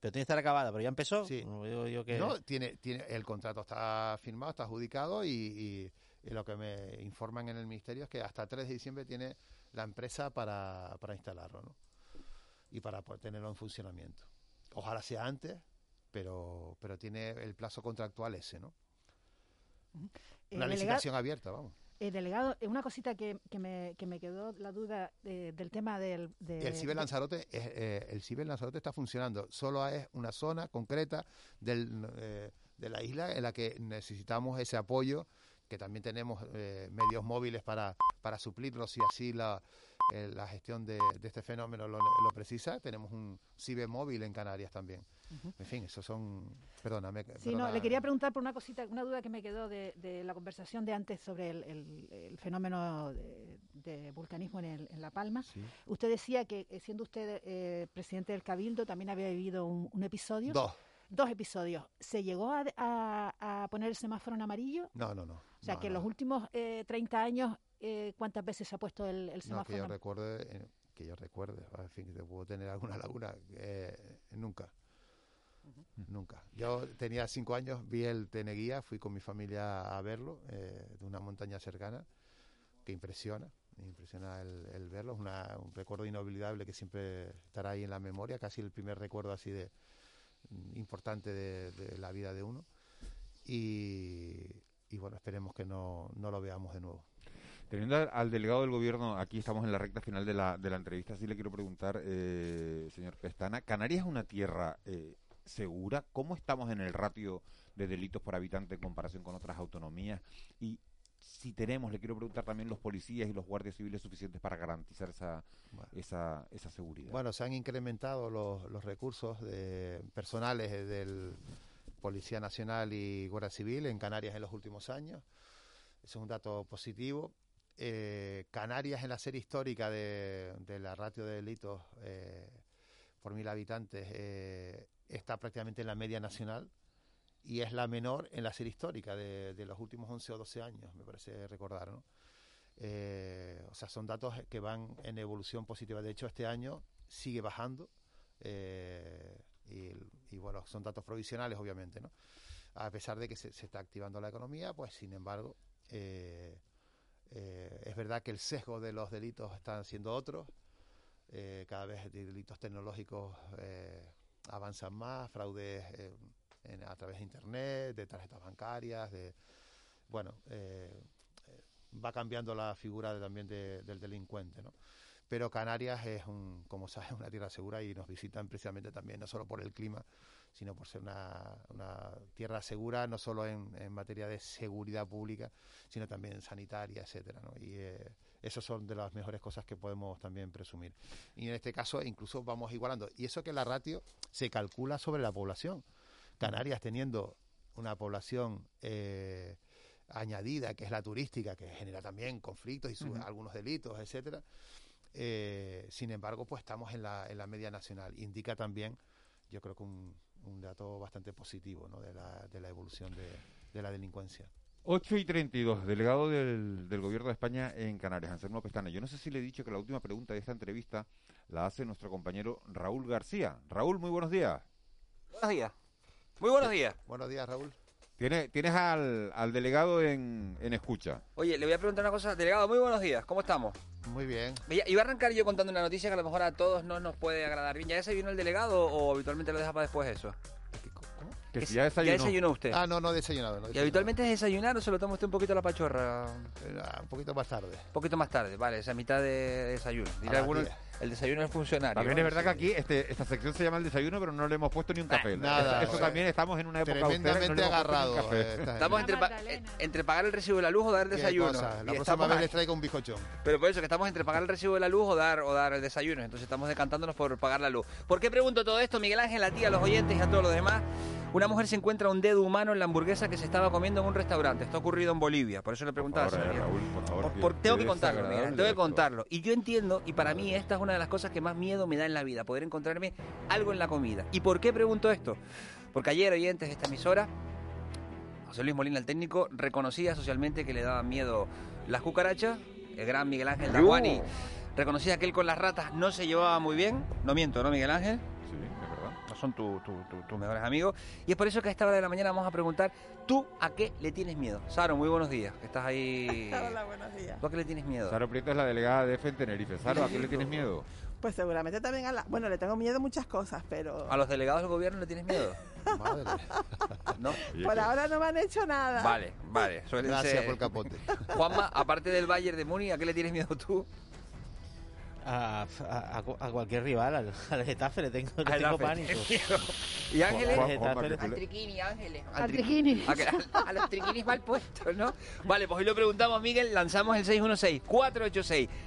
pero tiene que estar acabada, pero ya empezó. Sí. No, digo yo que... No, tiene, tiene, el contrato está firmado, está adjudicado y, y- y lo que me informan en el ministerio es que hasta 3 de diciembre tiene la empresa para, para instalarlo ¿no? y para poder tenerlo en funcionamiento. Ojalá sea antes, pero, pero tiene el plazo contractual ese, ¿no? Eh, Una delega- licitación abierta, vamos. Eh, delegado, eh, una cosita que, que, me, que me quedó la duda eh, del tema del... de- El Ciber de- Lanzarote, eh, el Ciber Lanzarote está funcionando. Solo es una zona concreta del, eh, de la isla en la que necesitamos ese apoyo, que también tenemos eh, medios móviles para, para suplirlo si así la, eh, la gestión de, de este fenómeno lo, lo precisa. Tenemos un Ciber móvil en Canarias también. En fin, eso son... Perdóname. Sí, no, le quería preguntar por una cosita, una duda que me quedó de, de la conversación de antes sobre el, el- el fenómeno de, de vulcanismo en, el- en La Palma. Usted decía que eh, siendo usted eh, presidente del Cabildo también había vivido un, un episodio. Dos. Dos episodios. ¿Se llegó a, a- a poner el semáforo en amarillo? No, no, no. O sea, No, que en no. los últimos eh, 30 años, eh, ¿cuántas veces se ha puesto el, el No, semáforo? que yo recuerde, eh, que yo recuerde, en fin, que puedo tener alguna laguna, eh, nunca. Nunca. Yo tenía cinco años, vi el Teneguía, fui con mi familia a verlo, eh, de una montaña cercana, que impresiona, me impresiona el, el verlo, es una- un recuerdo inolvidable que siempre estará ahí en la memoria, casi el primer recuerdo así de mm, importante de, de la vida de uno. Y, y bueno, esperemos que no, no lo veamos de nuevo. Teniendo al, delegado del gobierno, aquí estamos en la recta final de la, de la entrevista, sí le quiero preguntar, eh, señor Pestana, ¿Canarias es una tierra eh, segura? ¿Cómo estamos en el ratio de delitos por habitante en comparación con otras autonomías? Y si tenemos, le quiero preguntar también los policías y los guardias civiles suficientes para garantizar esa, esa, esa seguridad. Bueno, se han incrementado los, los recursos de, personales eh, del Policía Nacional y Guardia Civil en Canarias en los últimos años. Eso es un dato positivo. Eh, Canarias en la serie histórica de, de la ratio de delitos eh, por mil habitantes eh, está prácticamente en la media nacional y es la menor en la serie histórica de, de los últimos 11 o 12 años, me parece recordar. Eh, o sea, son datos que van en evolución positiva. De hecho, este año sigue bajando eh, y, bueno, son datos provisionales, obviamente, ¿no? A pesar de que se, está activando la economía, pues sin embargo, eh, es verdad que el sesgo de los delitos están siendo otros. Eh, cada vez delitos tecnológicos eh, avanzan más, fraudes a través de Internet, de tarjetas bancarias, de bueno, va cambiando la figura de- también de- del delincuente, ¿no? Pero Canarias es, un, como sabes, <laughs> una tierra segura y nos visitan precisamente también, no solo por el clima, sino por ser una, una tierra segura, no solo en, en materia de seguridad pública, sino también sanitaria, etcétera, ¿no? Y eh, eso son de las mejores cosas que podemos también presumir. Y en este caso incluso vamos igualando. Y eso que la ratio se calcula sobre la población. Canarias teniendo una población eh, añadida, que es la turística, que genera también conflictos y algunos delitos, etcétera. Eh, sin embargo, pues estamos en la, en la media nacional. Indica también, yo creo que un, un dato bastante positivo ¿no? de, la, de la evolución de, de la delincuencia. 8 y 32, delegado del, del Gobierno de España en Canarias, Anselmo Pestana. Yo no sé si le he dicho que la última pregunta de esta entrevista la hace nuestro compañero Raúl García. Raúl, muy buenos días. Buenos días. Muy buenos días. Buenos días, Raúl. Tienes, tienes al, al delegado en, en escucha. Oye, le voy a preguntar una cosa. Delegado, muy buenos días. ¿Cómo estamos? Muy bien. Iba a arrancar yo contando una noticia que a lo mejor a todos no nos puede agradar bien. ¿Ya desayunó el delegado o habitualmente lo deja para después eso? Que si ya desayunó. ¿Ya desayunó usted? Ah, no, no he desayunado. No ¿Y habitualmente es desayunar o se lo toma usted un poquito a la pachorra? un poquito más tarde. Un poquito más tarde, vale, esa mitad de desayuno. Dirá las alguno, diez. El desayuno es funcionario. También ¿no? es verdad que aquí este, esta sección se llama el desayuno, pero no le hemos puesto ni un café. nada, eso, también estamos en una época no Tremendamente un agarrado, <laughs> Estamos entre, pa- eh, entre pagar el recibo de la luz o dar el desayuno. cosa, La próxima vez les traigo un bizcochón. Pero por eso que estamos entre pagar el recibo de la luz o dar o dar el desayuno. Entonces estamos decantándonos por pagar la luz. ¿Por qué pregunto todo esto, Miguel Ángel, a ti, a los oyentes y a todos los demás? Una mujer se encuentra un dedo humano en la hamburguesa que se estaba comiendo en un restaurante. Esto ha ocurrido en Bolivia. Por eso le preguntaba Por favor, eh. Raúl, por favor, Por- qué- por- tengo que contarlo, Miguel, tengo que contarlo. Y yo entiendo, y para mí esta es una de las cosas que más miedo me da en la vida, poder encontrarme algo en la comida. ¿Y por qué pregunto esto? Porque ayer, oyentes de esta emisora, José Luis Molina, el técnico, reconocía socialmente que le daban miedo las cucarachas. El gran Miguel Ángel Daguani reconocía que él con las ratas no se llevaba muy bien. No miento, ¿no, Miguel Ángel? No son tu- tu- tu- tus mejores amigos. Y es por eso que a esta hora de la mañana vamos a preguntar, ¿tú a qué le tienes miedo? Saro, muy buenos días. Estás ahí... <laughs> Hola, buenos días. ¿Tú a qué le tienes miedo? Saro Prieto es la delegada de EFE en Tenerife. Saro, ¿a qué le tienes <laughs> miedo? Pues seguramente también a la... Bueno, le tengo miedo a muchas cosas, pero ¿A los delegados del gobierno le tienes miedo? <laughs> ¿No? por ahora no me han hecho nada. Vale, vale. suelen Gracias ser- por el capote. Juanma, aparte del Bayern de Muni, ¿a qué le tienes miedo tú? A, a- a cu- a cualquier rival, al, al Getafe le tengo, le tengo pánico. <laughs> ¿Y Ángeles? Al Triquini, Ángeles. Al tri- Triquini. A, a- a los triquinis mal puestos, ¿no? Vale, pues hoy lo preguntamos, Miguel. Lanzamos el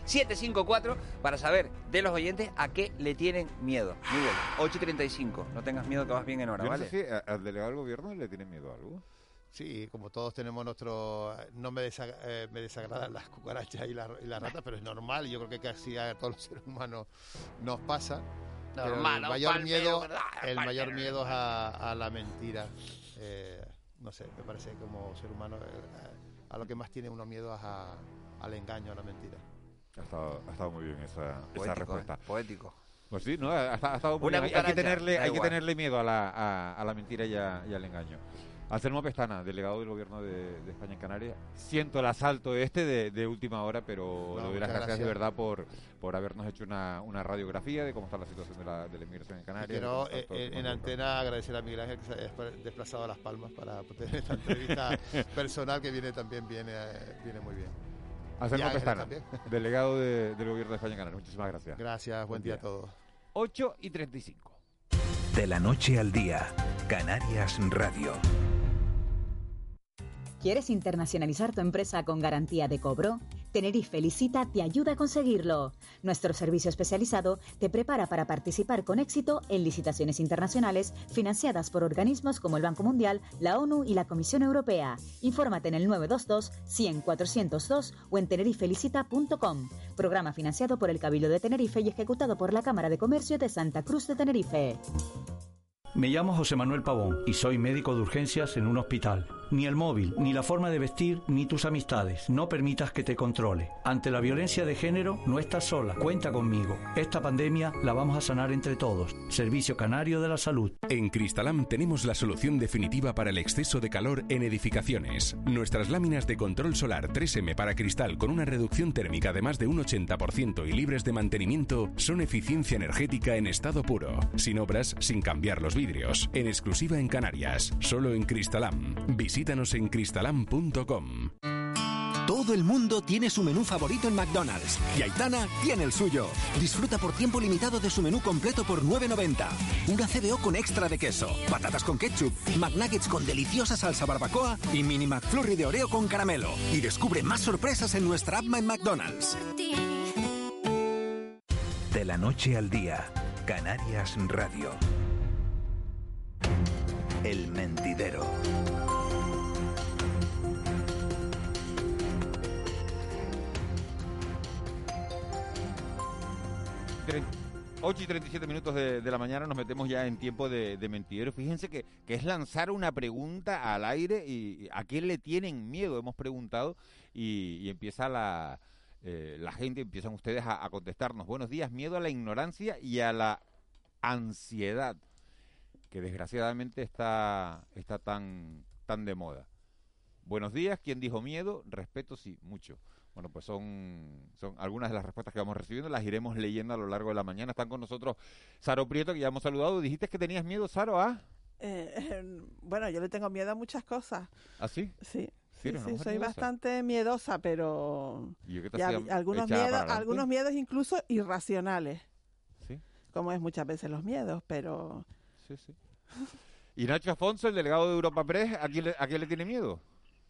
616-486-754 para saber de los oyentes a qué le tienen miedo. Miguel, 8.35. No tengas miedo que vas bien en hora, Yo no ¿vale? sé si al delegado del gobierno le tiene miedo a algo. Sí, como todos tenemos nuestro... No me, desagra- eh, me desagradan las cucarachas y las, y las ratas, pero es normal. Yo creo que casi a todos los seres humanos nos pasa. Normal, el mayor Palmero, miedo, ¿verdad? el mayor miedo es a, a la mentira. Eh, no sé, me parece que como ser humano eh, a lo que más tiene uno miedo es a- al engaño, a la mentira. Ha estado, ha estado muy bien esa, esa respuesta. ¿eh? Poético. Pues sí, no, ha, ha estado muy bien. Hay- que tenerle, hay que tenerle miedo a la, a, a la mentira y, a- y al engaño. Anselmo Pestana, delegado del gobierno de, de España en Canarias. Siento el asalto este de, de última hora, pero le doy las gracias, de verdad por, por habernos hecho una, una radiografía de cómo está la situación de la, de la inmigración en Canarias. quiero eh, todo el en, antena agradecer a Miguel Ángel que se haya despa- desplazado a Las Palmas para tener esta entrevista <laughs> personal que viene también viene, eh, viene muy bien. Anselmo Pestana, <laughs> delegado de- del gobierno de España en Canarias. Muchísimas gracias. Gracias, buen día a todos. 8 y 35. De la noche al día, Canarias Radio. ¿Quieres internacionalizar tu empresa con garantía de cobro? Tenerife Licita te ayuda a conseguirlo. Nuestro servicio especializado te prepara para participar con éxito en licitaciones internacionales financiadas por organismos como el Banco Mundial, la ONU y la Comisión Europea. Infórmate en el 922 100 402 o en tenerifelicita.com. Programa financiado por el Cabildo de Tenerife y ejecutado por la Cámara de Comercio de Santa Cruz de Tenerife. Me llamo José Manuel Pavón y soy médico de urgencias en un hospital. Ni el móvil, ni la forma de vestir, ni tus amistades. No permitas que te controle. Ante la violencia de género, no estás sola. Cuenta conmigo. Esta pandemia la vamos a sanar entre todos. Servicio Canario de la Salud. En Cristalam tenemos la solución definitiva para el exceso de calor en edificaciones. Nuestras láminas de control solar 3M para cristal con una reducción térmica de más de un 80% y libres de mantenimiento son eficiencia energética en estado puro, sin obras, sin cambiar los vidrios, en exclusiva en Canarias, solo en Cristalam. Visítanos en cristalam.com. Todo el mundo tiene su menú favorito en McDonald's y Aitana tiene el suyo. Disfruta por tiempo limitado de su menú completo por 9.90. Una CBO con extra de queso, patatas con ketchup, McNuggets con deliciosa salsa barbacoa y mini McFlurry de Oreo con caramelo. Y descubre más sorpresas en nuestra app en McDonald's. De la noche al día, Canarias Radio. El mentidero. Tre- 8 y 37 minutos de, la mañana nos metemos ya en tiempo de, de mentidero. Fíjense que, es lanzar una pregunta al aire y a quién le tienen miedo, hemos preguntado, y, empieza la, eh, la gente, empiezan ustedes a contestarnos. Buenos días, miedo a la ignorancia y a la ansiedad, que desgraciadamente está, está tan, tan de moda. Buenos días, ¿quién dijo miedo? Respeto, sí, mucho. Bueno, pues son, son algunas de las respuestas que vamos recibiendo, las iremos leyendo a lo largo de la mañana. Están con nosotros Saro Prieto, que ya hemos saludado. Dijiste que tenías miedo, Saro, ¿ah? Eh, eh, <laughs> bueno, yo le tengo miedo a muchas cosas. ¿Ah, sí? Sí, sí, soy bastante miedosa, pero ¿Y yo qué te y hacía hab- algunos miedos, algunos miedos incluso irracionales. Sí. Como es muchas veces los miedos, pero Sí, sí. <laughs> Y Nacho Afonso, el delegado de Europa Press, ¿a quién le, a quién le tiene miedo?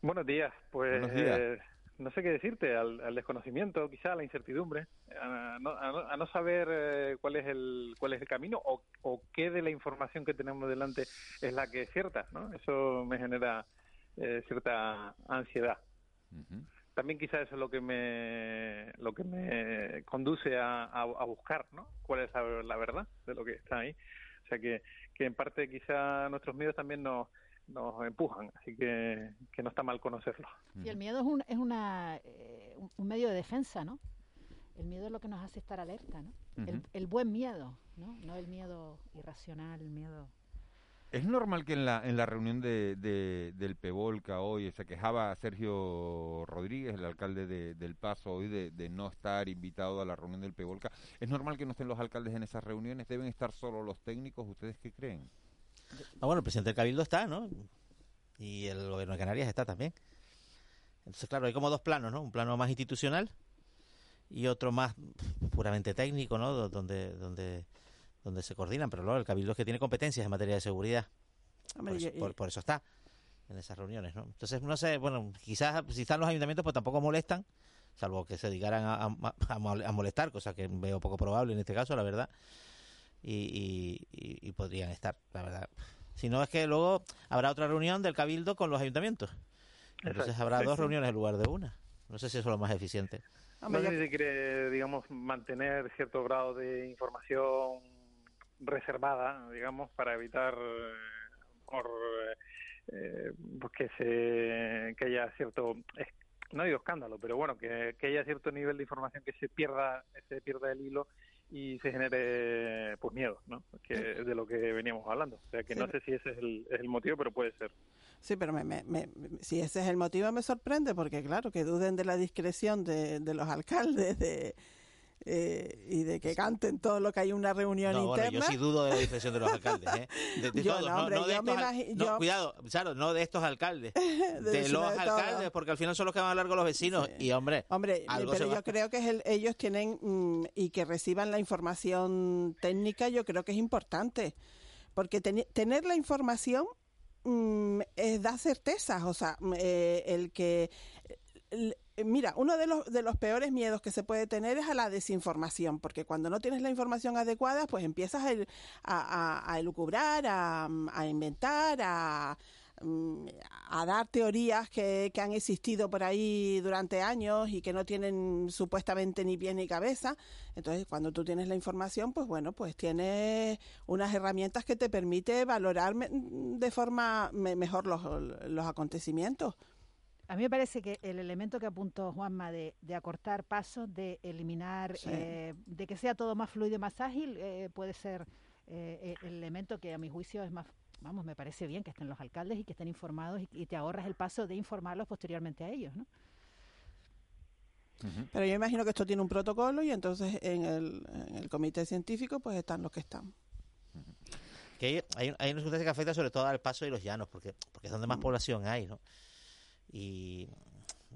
Buenos días. Pues Buenos días. eh, no sé qué decirte, al, al desconocimiento, quizá a la incertidumbre, a no, a no- a no saber eh, cuál es el cuál es el camino o, o qué de la información que tenemos delante es la que es cierta, ¿no? Eso me genera eh, cierta ansiedad. También quizá eso es lo que me lo que me conduce a, a- a buscar, ¿no? Cuál es la, la verdad de lo que está ahí. Sea que, que en parte quizá nuestros miedos también nos nos empujan, así que, que no está mal conocerlo. Y el miedo es un, es una, eh, un- medio de defensa, ¿no? El miedo es lo que nos hace estar alerta, ¿no? el, el buen miedo, ¿no? No el miedo irracional, el miedo... ¿Es normal que en la, en la reunión de, de- del Pevolca hoy se quejaba Sergio Rodríguez, el alcalde de- del Paso, hoy de, no estar invitado a la reunión del Pevolca? ¿Es normal que no estén los alcaldes en esas reuniones? ¿Deben estar solo los técnicos? ¿Ustedes qué creen? Ah, bueno, el presidente del Cabildo está, ¿no? Y el gobierno de Canarias está también. Entonces, claro, hay como dos planos, ¿no? Un plano más institucional y otro más puramente técnico, ¿no? Do- Donde, donde, donde se coordinan. Pero luego el Cabildo es que tiene competencias en materia de seguridad. Hombre, por, eso, y- por- por eso está en esas reuniones, ¿no? Entonces, no sé, bueno, quizás si están los ayuntamientos, pues tampoco molestan, salvo que se dedicaran a, a- a mol- a molestar, cosa que veo poco probable en este caso, la verdad. Y, y- y- podrían estar, la verdad. Si no, es que luego habrá otra reunión del Cabildo con los ayuntamientos. Entonces Exacto, habrá dos reuniones en lugar de una. No sé si eso es lo más eficiente. No sé si se quiere, digamos, mantener cierto grado de información reservada, digamos, para evitar eh, por eh, pues que se que haya cierto no digo escándalo, pero bueno, que, que haya cierto nivel de información que se pierda se pierda el hilo y se genere pues miedo, ¿no? Que de lo que veníamos hablando. O sea que Sí. no sé si ese es el, es el motivo, pero puede ser. Sí, pero me, me- me- si ese es el motivo me sorprende porque claro, que duden de la discreción de, de los alcaldes de, eh, y de que canten todo lo que hay una reunión No, bueno, interna. yo sí dudo de la discreción de los alcaldes, ¿eh? De, de <laughs> Yo todos, no, no, hombre, no de yo estos no, yo- cuidado, claro, no de estos alcaldes, <laughs> de, los de alcaldes, porque al final son los que van a hablar con los vecinos y hombre, Hombre, algo pero se va- yo creo que es el- ellos tienen mm, y que reciban la información técnica, yo creo que es importante, porque tener la información mm, es, da certezas, o sea, mm, eh, el que el- Mira, uno de los, de los peores miedos que se puede tener es a la desinformación, porque cuando no tienes la información adecuada, pues empiezas a, a, elucubrar, a, inventar, a, mm, a dar teorías que, que han existido por ahí durante años y que no tienen supuestamente ni pie ni cabeza. Entonces, cuando tú tienes la información, pues bueno, pues tienes unas herramientas que te permite valorar me- de forma me- mejor los, los acontecimientos. A mí me parece que el elemento que apuntó Juanma de, de acortar pasos, de eliminar, Sí. eh, de que sea todo más fluido y más ágil, eh, puede ser eh, el elemento que a mi juicio es más, vamos, me parece bien que estén los alcaldes y que estén informados y, y te ahorras el paso de informarlos posteriormente a ellos, ¿no? Pero yo imagino que esto tiene un protocolo y entonces en el, en el comité científico pues están los que están. que hay, hay, hay una circunstancia que afecta sobre todo al paso y los llanos, porque, porque es donde más población hay, ¿no? Y,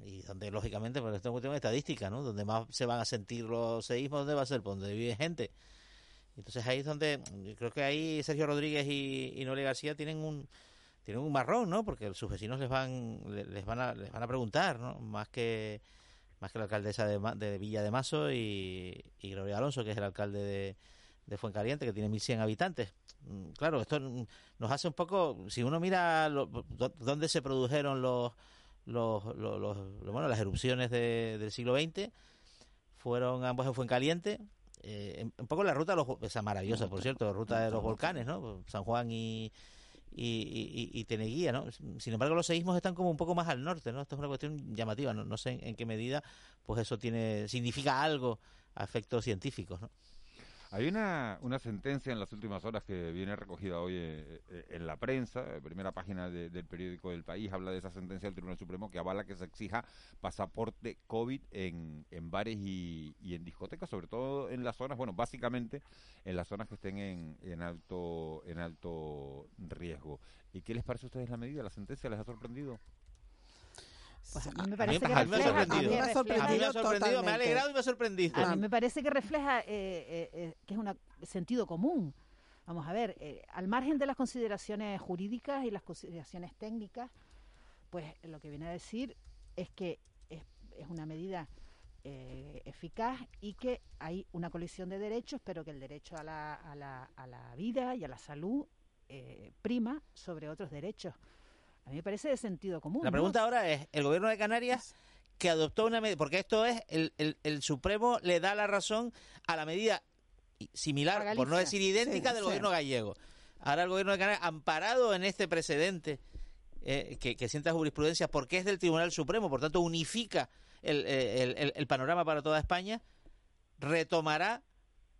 y donde, lógicamente, porque esto es cuestión de estadística, ¿no? Donde más se van a sentir los seísmos, ¿dónde va a ser? Pues donde vive gente. Entonces ahí es donde, creo que ahí Sergio Rodríguez y, y Noelia García tienen un tienen un marrón, ¿no? Porque sus vecinos les van le- les van a les van a preguntar, ¿no? Más que más que la alcaldesa de, de Villa de Mazo y, y Gloria Alonso, que es el alcalde de, de Fuencaliente, que tiene 1.100 habitantes. Mm, Claro, esto nos hace un poco, si uno mira lo- dó- dónde se produjeron los, los, los- los- bueno, las erupciones de- del siglo XX, fueron ambos en Fuencaliente, eh, un poco la ruta de los, esa maravillosa, por cierto, ruta de los volcanes, ¿no? San Juan y, y, y, y Teneguía, ¿no? Sin embargo, los seísmos están como un poco más al norte, ¿no? Esto es una cuestión llamativa, no, no sé en, en qué medida, pues eso tiene significa algo a efectos científicos, ¿no? Hay una, una sentencia en las últimas horas que viene recogida hoy eh, eh, en la prensa, eh, primera página de- del periódico del país, habla de esa sentencia del Tribunal Supremo que avala que se exija pasaporte COVID en, en bares y, y en discotecas, sobre todo en las zonas, bueno, básicamente en las zonas que estén en, en alto en alto riesgo. ¿Y qué les parece a ustedes la medida? ¿La sentencia les ha sorprendido? Pues a mí me A parece mí- que a mí me ha refleja- sorprendido. que A mí me ha refleja- A mí me ha sorprendido, me ha alegrado y me ha sorprendido. A mí me parece que refleja eh, eh, eh, que es un sentido común. Vamos a ver, eh, al margen de las consideraciones jurídicas y las consideraciones técnicas, pues lo que viene a decir es que es, es una medida eh, eficaz y que hay una colisión de derechos, pero que el derecho a la, a la, a la vida y a la salud eh, prima sobre otros derechos. A mí me parece de sentido común. La ¿no? pregunta ahora es, el gobierno de Canarias que adoptó una medida, porque esto es, el, el, el Supremo le da la razón a la medida similar, por no decir idéntica, Sí, del sí. gobierno gallego. Ahora el gobierno de Canarias, amparado en este precedente eh, que, que sienta jurisprudencia porque es del Tribunal Supremo, por tanto unifica el, el- el- el panorama para toda España, retomará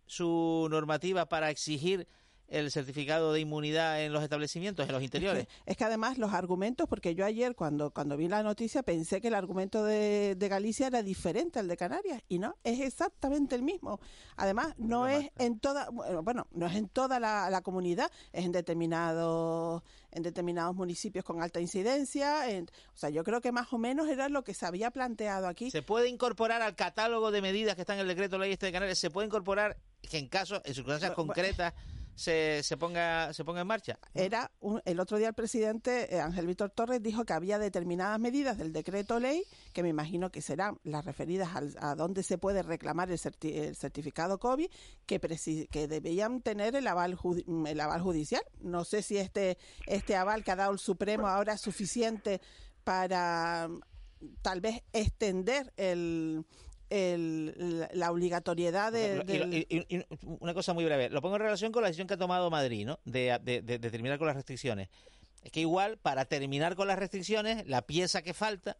su normativa para exigir el certificado de inmunidad en los establecimientos, en los interiores. Es que además los argumentos, porque yo ayer cuando, cuando vi la noticia pensé que el argumento de, de Galicia era diferente al de Canarias y no, es exactamente el mismo. Además, no es en toda, bueno, no es en toda la, la comunidad, es en determinados, en determinados municipios con alta incidencia. en- o sea, yo creo que más o menos era lo que se había planteado aquí. Se puede incorporar al catálogo de medidas que está en el decreto ley este de Canarias, se puede incorporar que en caso, en circunstancias concretas, se, se ponga se ponga en marcha. Era un- el otro día el presidente eh, Ángel Víctor Torres dijo que había determinadas medidas del decreto ley que me imagino que serán las referidas al- a dónde se puede reclamar el, certi- el certificado COVID que, que debían tener el aval judi- mm, el aval judicial. No sé si este este aval que ha dado el Supremo ahora es suficiente para mm, tal vez extender el, el- la- la obligatoriedad de, y- del- y- y- y una cosa muy breve, lo pongo en relación con la decisión que ha tomado Madrid, ¿no? De, de- de- de terminar con las restricciones. Es que igual, para terminar con las restricciones, la pieza que falta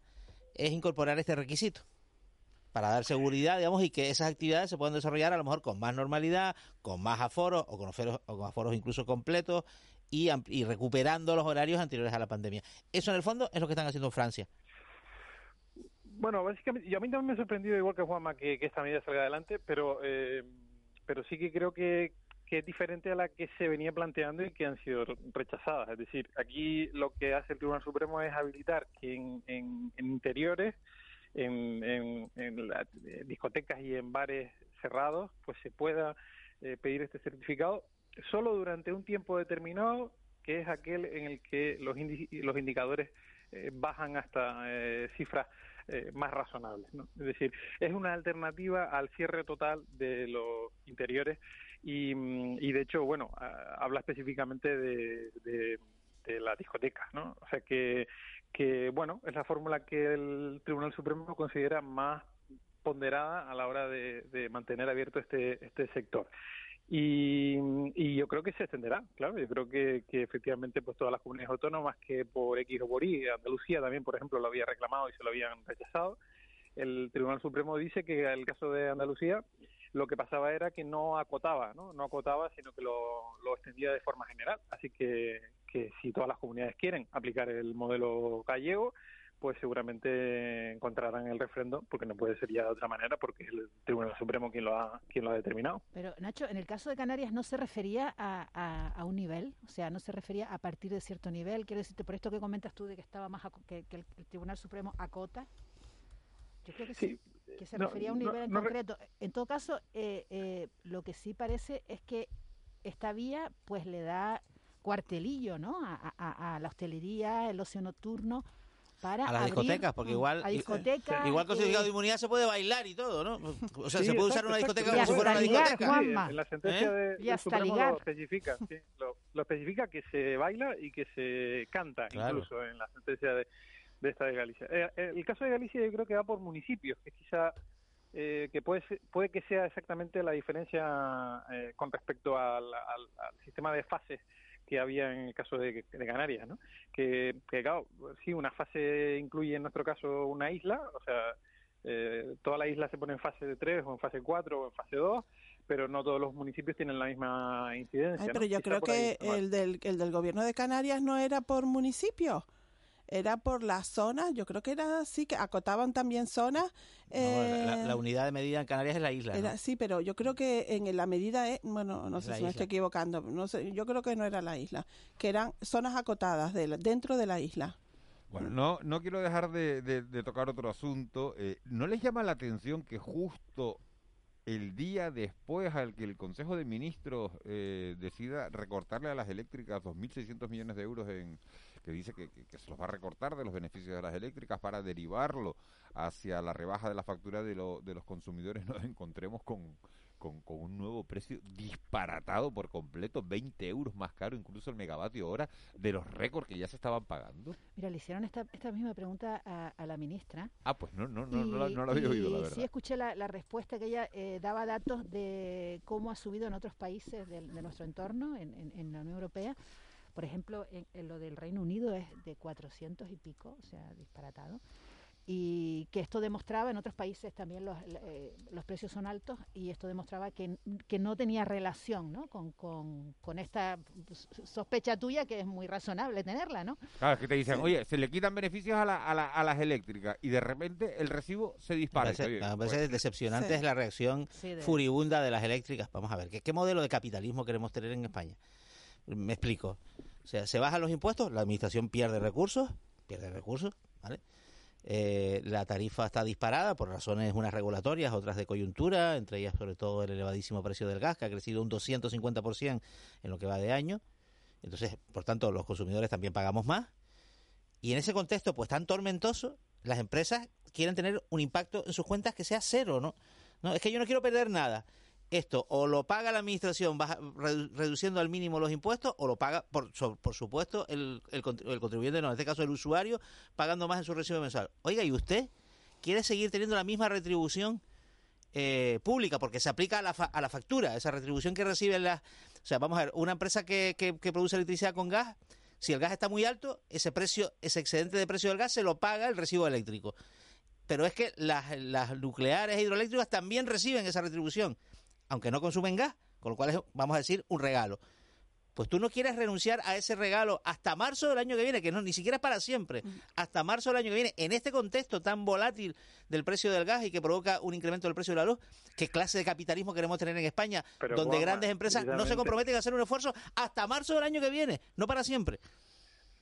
es incorporar este requisito. Para dar seguridad, digamos, y que esas actividades se puedan desarrollar a lo mejor con más normalidad, con más aforos o con aforos, o con aforos incluso completos y, y recuperando los horarios anteriores a la pandemia. Eso, en el fondo, es lo que están haciendo en Francia. Bueno, básicamente, yo a mí también me ha sorprendido, igual que Juanma, que, que esta medida salga adelante, pero eh, pero sí que creo que, que es diferente a la que se venía planteando y que han sido rechazadas. Es decir, aquí lo que hace el Tribunal Supremo es habilitar que en, en- interiores, en, en- las eh, discotecas y en bares cerrados, pues se pueda eh, pedir este certificado solo durante un tiempo determinado, que es aquel en el que los, los indicadores eh, bajan hasta eh, cifras eh, más razonables. ¿no? Es decir, es una alternativa al cierre total de los interiores y, mm, y de hecho, bueno, habla específicamente de, de, de las discotecas, ¿no? O sea que, que, bueno, es la fórmula que el Tribunal Supremo considera más ponderada a la hora de, de mantener abierto este, este sector. Y, y yo creo que se extenderá, claro, yo creo que, efectivamente pues todas las comunidades autónomas que por X o por Y, Andalucía también, por ejemplo, lo había reclamado y se lo habían rechazado, el Tribunal Supremo dice que el caso de Andalucía lo que pasaba era que no acotaba, ¿no? No acotaba, sino que lo, lo extendía de forma general. Así que, que si todas las comunidades quieren aplicar el modelo gallego, pues seguramente encontrarán el refrendo, porque no puede ser ya de otra manera, porque es el Tribunal Supremo quien lo ha, quien lo ha determinado. Pero Nacho, en el caso de Canarias no se refería a, a- a un nivel, o sea, no se refería a partir de cierto nivel. Quiero decirte, por esto que comentas tú de que estaba más que, que el, el Tribunal Supremo acota, yo creo que sí, que se no, refería a un no, nivel en no concreto. En todo caso, eh, eh, lo que sí parece es que esta vía pues le da cuartelillo, ¿no? A- a la hostelería, el ocio nocturno. Para A las abrir- discotecas, porque igual, a discotecas, igual con certificado eh, de inmunidad se puede bailar y todo, ¿no? O sea, Sí, se puede usar una discoteca como si fuera una discoteca. sí, En la sentencia ¿Eh? de, Y hasta Supremo ligar. lo especifica, sí, lo, lo especifica que se baila y que se canta, Claro. incluso en la sentencia de, de esta de Galicia. Eh, eh, el caso de Galicia yo creo que va por municipios, que quizá eh, que puede ser- puede que sea exactamente la diferencia eh, con respecto al, al- al sistema de fases que había en el caso de, de Canarias, ¿no? Que, que, claro, sí, una fase incluye en nuestro caso una isla, o sea, eh, toda la isla se pone en fase de 3 o en fase 4 o en fase 2, pero no todos los municipios tienen la misma incidencia. Ay, ¿no? pero yo Quizá creo ahí que el del, el del gobierno de Canarias no era por municipio, era por las zonas, yo creo que era así, que acotaban también zonas. No, la, la- eh, la unidad de medida en Canarias es la isla. sí, pero yo creo que en la medida, es, bueno, no Es sé la si me estoy equivocando, no sé, yo creo que no era la isla, que eran zonas acotadas de la- dentro de la isla. Bueno, no, no quiero dejar de, de- de tocar otro asunto. Eh, ¿No les llama la atención que justo el día después al que el Consejo de Ministros eh, decida recortarle a las eléctricas 2.600 millones de euros en que dice que, que- que se los va a recortar de los beneficios de las eléctricas para derivarlo hacia la rebaja de la factura de, lo- de los consumidores, <laughs> nos encontremos con, con, con un nuevo precio disparatado por completo, 20 euros más caro incluso el megavatio hora de los récords que ya se estaban pagando? Mira, le hicieron esta, esta misma pregunta a, a la ministra. Ah, pues no, no, no, no, la- Y- no lo había oído, la y verdad. Sí, escuché la, la respuesta que ella eh, daba datos de cómo ha subido en otros países del- de, nuestro entorno, en, en- en la Unión Europea. Por ejemplo, en, en lo del Reino Unido es de 400 y pico, o sea, disparatado y que esto demostraba en otros países también los, eh, los precios son altos y esto demostraba que, que no tenía relación ¿no? Con, con, con, esta sospecha tuya que es muy razonable tenerla, ¿no? Claro, es que te dicen, oye, se le quitan beneficios a, la, a, la, a, las eléctricas y de repente el recibo se dispara. A veces, a veces pues, decepcionante sí. es la reacción sí, de... furibunda de las eléctricas. Vamos a ver, ¿qué, ¿qué modelo de capitalismo queremos tener en España? Me explico. O sea, se bajan los impuestos, la administración pierde recursos, pierde recursos, ¿vale? Eh, la tarifa está disparada por razones unas regulatorias, otras de coyuntura, entre ellas sobre todo el elevadísimo precio del gas, que ha crecido un 250% en lo que va de año. Entonces, por tanto, los consumidores también pagamos más. Y en ese contexto, pues tan tormentoso, las empresas quieren tener un impacto en sus cuentas que sea cero, ¿no? No, es que yo no quiero perder nada esto o lo paga la administración baja, reduciendo al mínimo los impuestos o lo paga, por, por supuesto, el, el, el, contribuyente, no, en este caso el usuario, pagando más en su recibo mensual. Oiga, ¿y usted quiere seguir teniendo la misma retribución eh, pública? Porque se aplica a la, a la factura, esa retribución que recibe la... O sea, vamos a ver, una empresa que, que, que produce electricidad con gas, si el gas está muy alto, ese precio, ese excedente de precio del gas se lo paga el recibo eléctrico. Pero es que las, las nucleares e hidroeléctricas también reciben esa retribución aunque no consumen gas, con lo cual es, vamos a decir, un regalo. Pues tú no quieres renunciar a ese regalo hasta marzo del año que viene, que no ni siquiera es para siempre, hasta marzo del año que viene, en este contexto tan volátil del precio del gas y que provoca un incremento del precio de la luz, ¿qué clase de capitalismo queremos tener en España, Pero, donde grandes empresas no se comprometen a hacer un esfuerzo hasta marzo del año que viene, no para siempre?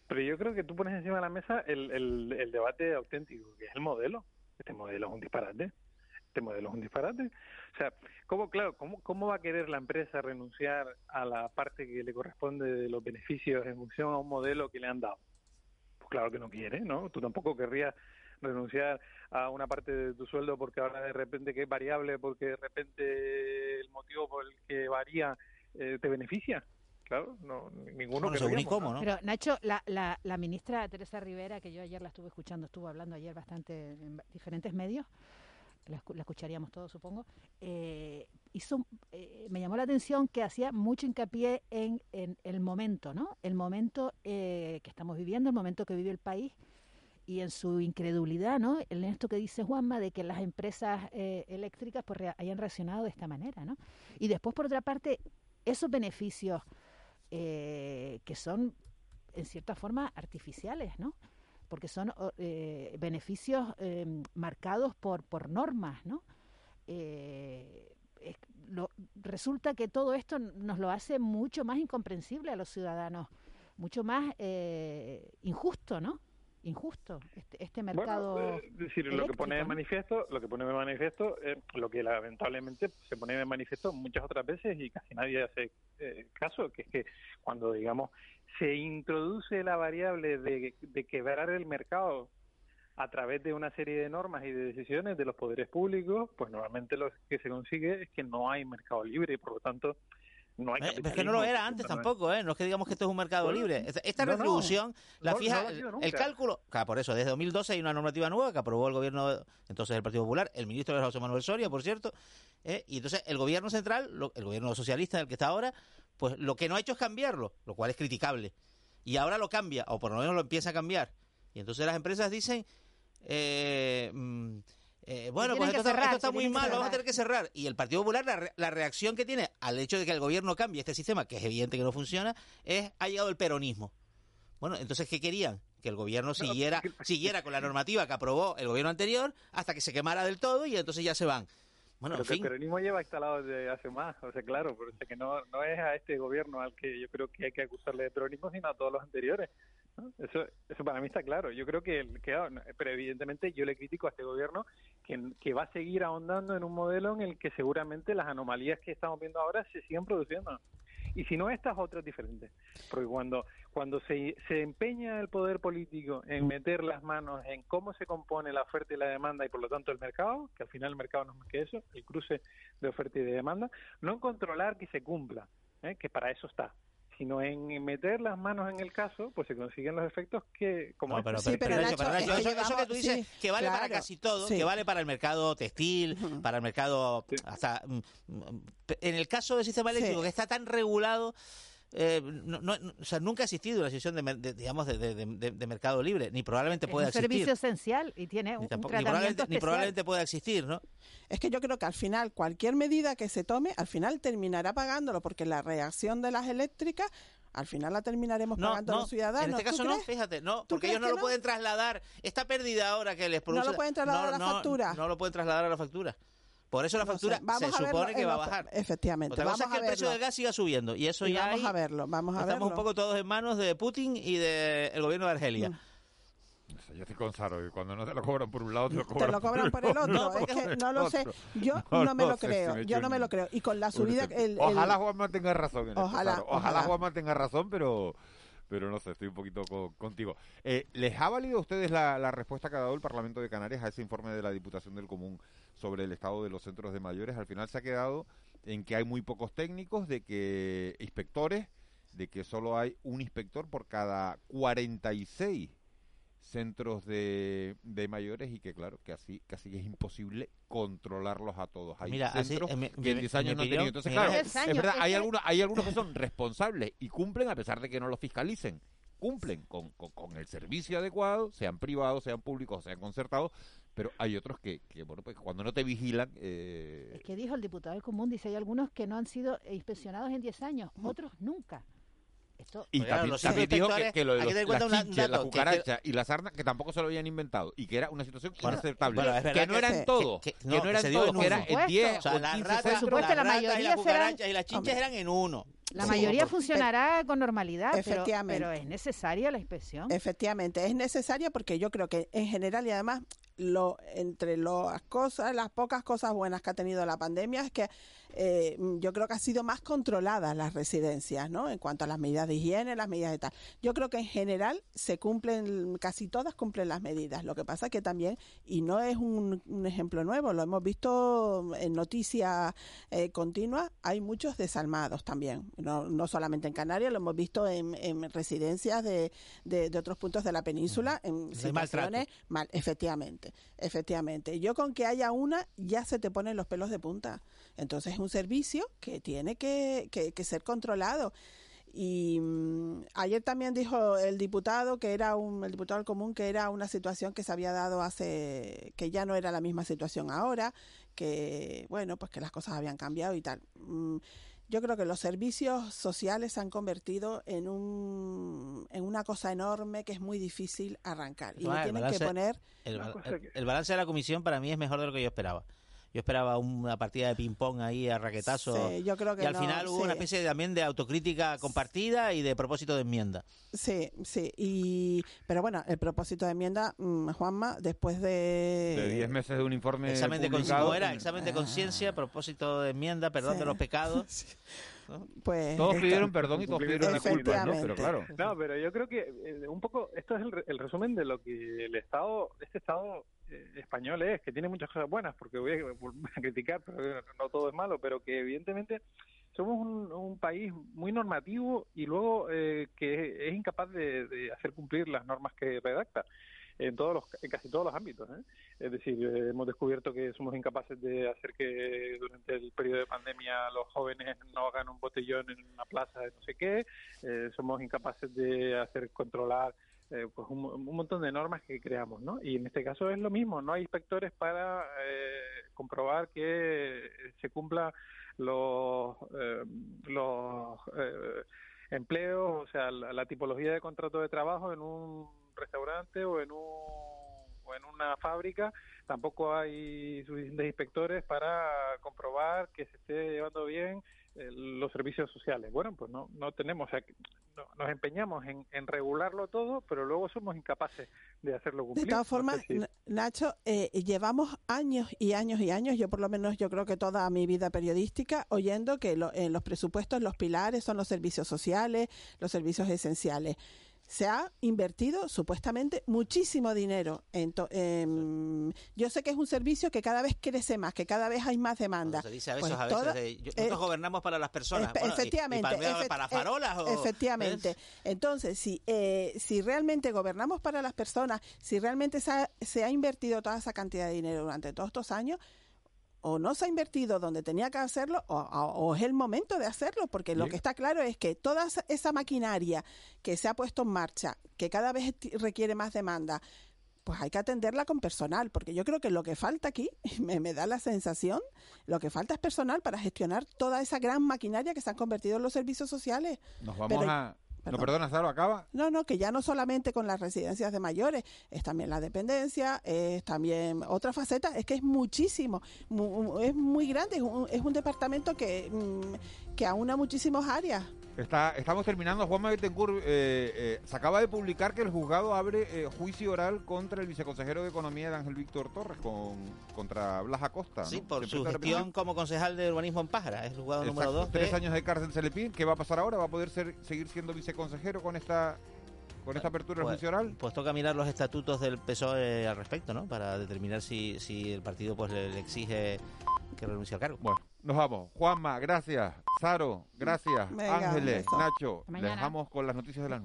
Pero yo creo que tú pones encima de la mesa el, el, el debate auténtico, que es el modelo. Este modelo es un disparate. Este modelo es un disparate. O sea, ¿cómo, claro, cómo, cómo va a querer la empresa renunciar a la parte que le corresponde de los beneficios en función a un modelo que le han dado? Pues claro que no quiere, ¿no? Tú tampoco querrías renunciar a una parte de tu sueldo porque ahora de repente que es variable, porque de repente el motivo por el que varía eh, te beneficia. Claro, no, ninguno bueno, según y cómo, ¿no? Pero Nacho, la, la, la ministra Teresa Rivera, que yo ayer la estuve escuchando, estuvo hablando ayer bastante en diferentes medios, la, escucharíamos todos, supongo, eh, hizo, eh, me llamó la atención que hacía mucho hincapié en, en el momento, ¿no? El momento eh, que estamos viviendo, el momento que vive el país y en su incredulidad, ¿no? En esto que dice Juanma de que las empresas eh, eléctricas pues hayan reaccionado de esta manera, ¿no? Y después, por otra parte, esos beneficios eh, que son, en cierta forma, artificiales, ¿no? Porque son eh, beneficios eh, marcados por, por normas, ¿no? Eh, lo, resulta que todo esto nos lo hace mucho más incomprensible a los ciudadanos, mucho más eh, injusto, ¿no? Injusto este, este mercado. Bueno, es decir, lo que pone de manifiesto, lo que pone de manifiesto, eh, lo que lamentablemente se pone de manifiesto muchas otras veces y casi nadie hace eh, caso, que es que cuando digamos se introduce la variable de, de quebrar el mercado a través de una serie de normas y de decisiones de los poderes públicos, pues normalmente lo que se consigue es que no hay mercado libre y por lo tanto no hay es que no lo era antes tampoco, ¿eh? No es que digamos que esto es un mercado bueno, libre. Esta no, retribución, no, la fija, no el cálculo, claro, por eso, desde 2012 hay una normativa nueva que aprobó el gobierno, entonces el Partido Popular, el ministro era José Manuel Soria, por cierto, ¿eh? y entonces el gobierno central, el gobierno socialista, el que está ahora, pues lo que no ha hecho es cambiarlo, lo cual es criticable. Y ahora lo cambia, o por lo menos lo empieza a cambiar. Y entonces las empresas dicen, eh, mmm, eh, bueno, pues esto, cerrar, esto, está muy mal, vamos a tener que cerrar. Y el Partido Popular, la, la, reacción que tiene al hecho de que el gobierno cambie este sistema, que es evidente que no funciona, es ha llegado el peronismo. Bueno, entonces, ¿qué querían? Que el gobierno siguiera, siguiera con la normativa que aprobó el gobierno anterior hasta que se quemara del todo y entonces ya se van. Bueno, en fin. el peronismo lleva instalado desde hace más, o sea, claro, pero es que no, no es a este gobierno al que yo creo que hay que acusarle de peronismo, sino a todos los anteriores. ¿no? Eso, eso para mí está claro. Yo creo que, que, pero evidentemente yo le critico a este gobierno que, que va a seguir ahondando en un modelo en el que seguramente las anomalías que estamos viendo ahora se siguen produciendo. Y si no, estas otras diferentes. Porque cuando, cuando se, se empeña el poder político en meter las manos en cómo se compone la oferta y la demanda y por lo tanto el mercado, que al final el mercado no es más que eso, el cruce de oferta y de demanda, no en controlar que se cumpla, ¿eh? que para eso está sino en meter las manos en el caso, pues se consiguen los efectos que como no, pero, sí, pero, pero, Nacho, pero Nacho, eso, eso, que tú dices sí, que vale claro, para casi todo, sí. que vale para el mercado textil, uh -huh. para el mercado hasta en el caso del sistema eléctrico que está tan regulado eh, no, no- o sea, nunca ha existido una situación de, digamos, de, de- de- de mercado libre, ni probablemente Es pueda un existir. servicio esencial y tiene un, Ni, un tampoco- ni tratamiento probablemente, ni probablemente pueda existir, ¿no? Es que yo creo que al final cualquier medida que se tome, al final terminará pagándolo, porque la reacción de las eléctricas, al final la terminaremos No, pagando no, los ciudadanos. en este ¿Tú caso no, crees? fíjate, no, ¿Tú porque ellos no lo no? pueden trasladar. Esta pérdida ahora que les produce... lo pueden trasladar a la no, factura. No lo pueden trasladar a la factura. Por eso la No sé, factura se supone que va a bajar. Efectivamente. Otra vamos cosa es que a el precio verlo. del gas siga subiendo y eso Y ya vamos ahí a verlo, vamos a estamos verlo. un poco todos en manos de Putin y del gobierno de Argelia. Mm. Yo estoy con Saro, y cuando no te lo cobran por un lado, te lo Te cobran, lo cobran por el otro. No, es que <laughs> no lo sé. Yo No no, me lo sé, creo. si me Yo no me lo creo. Y con la subida. El, el- Ojalá Juanma tenga razón en esto, Ojalá, Saro. Ojalá, ojalá. Juanma tenga razón, pero pero no sé, estoy un poquito co- contigo. Eh, ¿Les ha valido a ustedes la, la respuesta que ha dado el Parlamento de Canarias a ese informe de la Diputación del Común sobre el estado de los centros de mayores? Al final se ha quedado en que hay muy pocos técnicos, de que inspectores, de que solo hay un inspector por cada 46 centros de, de mayores y que claro, que así casi es imposible controlarlos a todos. Hay Mira, centros que en en 10 mi años no han tenido. Entonces, claro, Ángel, es años, verdad, es hay, que- algunos, hay algunos que son responsables y cumplen a pesar de que no los fiscalicen. Cumplen con, con, con el servicio adecuado, sean privados, sean públicos, sean concertados, pero hay otros que, que bueno, pues cuando no te vigilan... eh, Es que dijo el diputado del común, dice, hay algunos que no han sido inspeccionados en 10 años, otros nunca. Esto, Y también, los también dijo que, que lo de hay que los- la un chinche, la dato, que- que- cucaracha y la sarna, que tampoco se lo habían inventado y que era una situación Bueno, inaceptable. bueno, que no eran todos, que- que, que no, no, eran todos, en que eran uno. en 10 O sea, o en las 15 ratas, centros. supuesto, la y mayoría las serán- cucarachas y las chinches Hombre. eran en uno. la Sí, mayoría por- funcionará con normalidad, pero, pero es necesaria la inspección. Efectivamente, es necesaria porque yo creo que en general y además lo entre las cosas, las pocas cosas buenas que ha tenido la pandemia es que eh, yo creo que ha sido más controladas las residencias, ¿no? En cuanto a las medidas de higiene, las medidas de tal. Yo creo que en general se cumplen, casi todas cumplen las medidas. Lo que pasa que también, y no es un, un ejemplo nuevo, lo hemos visto en noticias eh, continuas, hay muchos desalmados también. No, no solamente en Canarias, lo hemos visto en, en residencias de, de, de otros puntos de la península, en situaciones mal, efectivamente, efectivamente. Yo con que haya una ya se te ponen los pelos de punta. Entonces es un servicio que tiene que, que- que ser controlado. Y mm, ayer también dijo el diputado que era un el diputado del común que era una situación que se había dado hace que ya no era la misma situación ahora, que bueno, pues que las cosas habían cambiado y tal. Mm, Yo creo que los servicios sociales se han convertido en un en una cosa enorme que es muy difícil arrancar y le tienen que poner El, el balance de la comisión para mí es mejor de lo que yo esperaba. Yo esperaba una partida de ping-pong ahí a raquetazo. Sí, yo creo que y al no, final hubo sí. una especie de- también de autocrítica compartida y de propósito de enmienda. Sí, sí, y pero bueno, el propósito de enmienda, mm, Juanma, después de... De 10 meses de un informe Examen de, con- publicado, ¿cómo era? en- examen de conciencia, propósito de enmienda, perdón Sí. de los pecados. <laughs> Pues, Todos esto- pidieron perdón y todos pidieron disculpas, ¿no? Pero claro. No, pero yo creo que eh, un poco esto es el, re- el resumen de lo que el Estado, este Estado eh, español es, que tiene muchas cosas buenas, porque voy a, voy <laughs> a criticar, pero no todo es malo, pero que evidentemente somos un, un país muy normativo y luego eh, que es incapaz de, de hacer cumplir las normas que redacta en todos los en casi todos los ámbitos ¿eh? es decir eh, hemos descubierto que somos incapaces de hacer que durante el periodo de pandemia los jóvenes no hagan un botellón en una plaza de no sé qué eh, somos incapaces de hacer controlar eh, pues un, montón de normas que creamos no y en este caso es lo mismo no hay inspectores para eh, comprobar que se cumpla los eh, los empleos, o sea, la tipología de contrato de trabajo en un restaurante o en un o en una fábrica, tampoco hay suficientes inspectores para comprobar que se esté llevando bien eh, los servicios sociales. Bueno, pues no, no tenemos, o sea, que no- nos empeñamos en, en regularlo todo, pero luego somos incapaces de hacerlo De cumplir. todas No formas, sé si- N- Nacho, eh, llevamos años y años y años, yo por lo menos yo creo que toda mi vida periodística, oyendo que lo- en los presupuestos los pilares son los servicios sociales, los servicios esenciales. Se ha invertido supuestamente muchísimo dinero. En to- yo sé que es un servicio que cada vez crece más, que cada vez hay más demanda. Se dice a veces, Pues a veces toda- de, yo- eh, nosotros gobernamos para las personas. Y- y efectivamente. para, farolas o... Efectivamente. Entonces, si, eh, si realmente gobernamos para las personas, si realmente se ha, se ha invertido toda esa cantidad de dinero durante todos estos años, o no se ha invertido donde tenía que hacerlo o, o- o es el momento de hacerlo, porque lo que está claro es que toda esa- maquinaria que se ha puesto en marcha, que cada vez requiere más demanda, pues hay que atenderla con personal, porque yo creo que lo que falta aquí, <laughs> me, me da la sensación, lo que falta es personal para gestionar toda esa gran maquinaria que se han convertido en los servicios sociales. Nos vamos Pero- a... No, perdón. perdona, Saro, acaba. No, no, que ya no solamente con las residencias de mayores, es también la dependencia, es también otra faceta, es que es muchísimo, mu- es muy grande, es un, es un departamento que, mm, que aúna muchísimas áreas. Está, estamos terminando. Juanma Betancourt eh, eh, se acaba de publicar que el juzgado abre eh, juicio oral contra el viceconsejero de Economía de Ángel Víctor Torres, con, contra Blas Acosta. Sí, ¿no? por su gestión como concejal de urbanismo en Pájara. Es el juzgado número Exacto, 2 Tres años de cárcel se le pide. ¿Qué va a pasar ahora? ¿Va a poder ser, seguir siendo viceconsejero con esta con esta apertura del Pues, juicio oral? pues toca mirar los estatutos del PSOE al respecto, ¿no? Para determinar si, si el partido pues le, le exige que renuncie al cargo. Bueno, nos vamos. Juanma, gracias. Saro, gracias. Venga, Ángeles, beso. Nacho, les dejamos con las noticias de las nueve.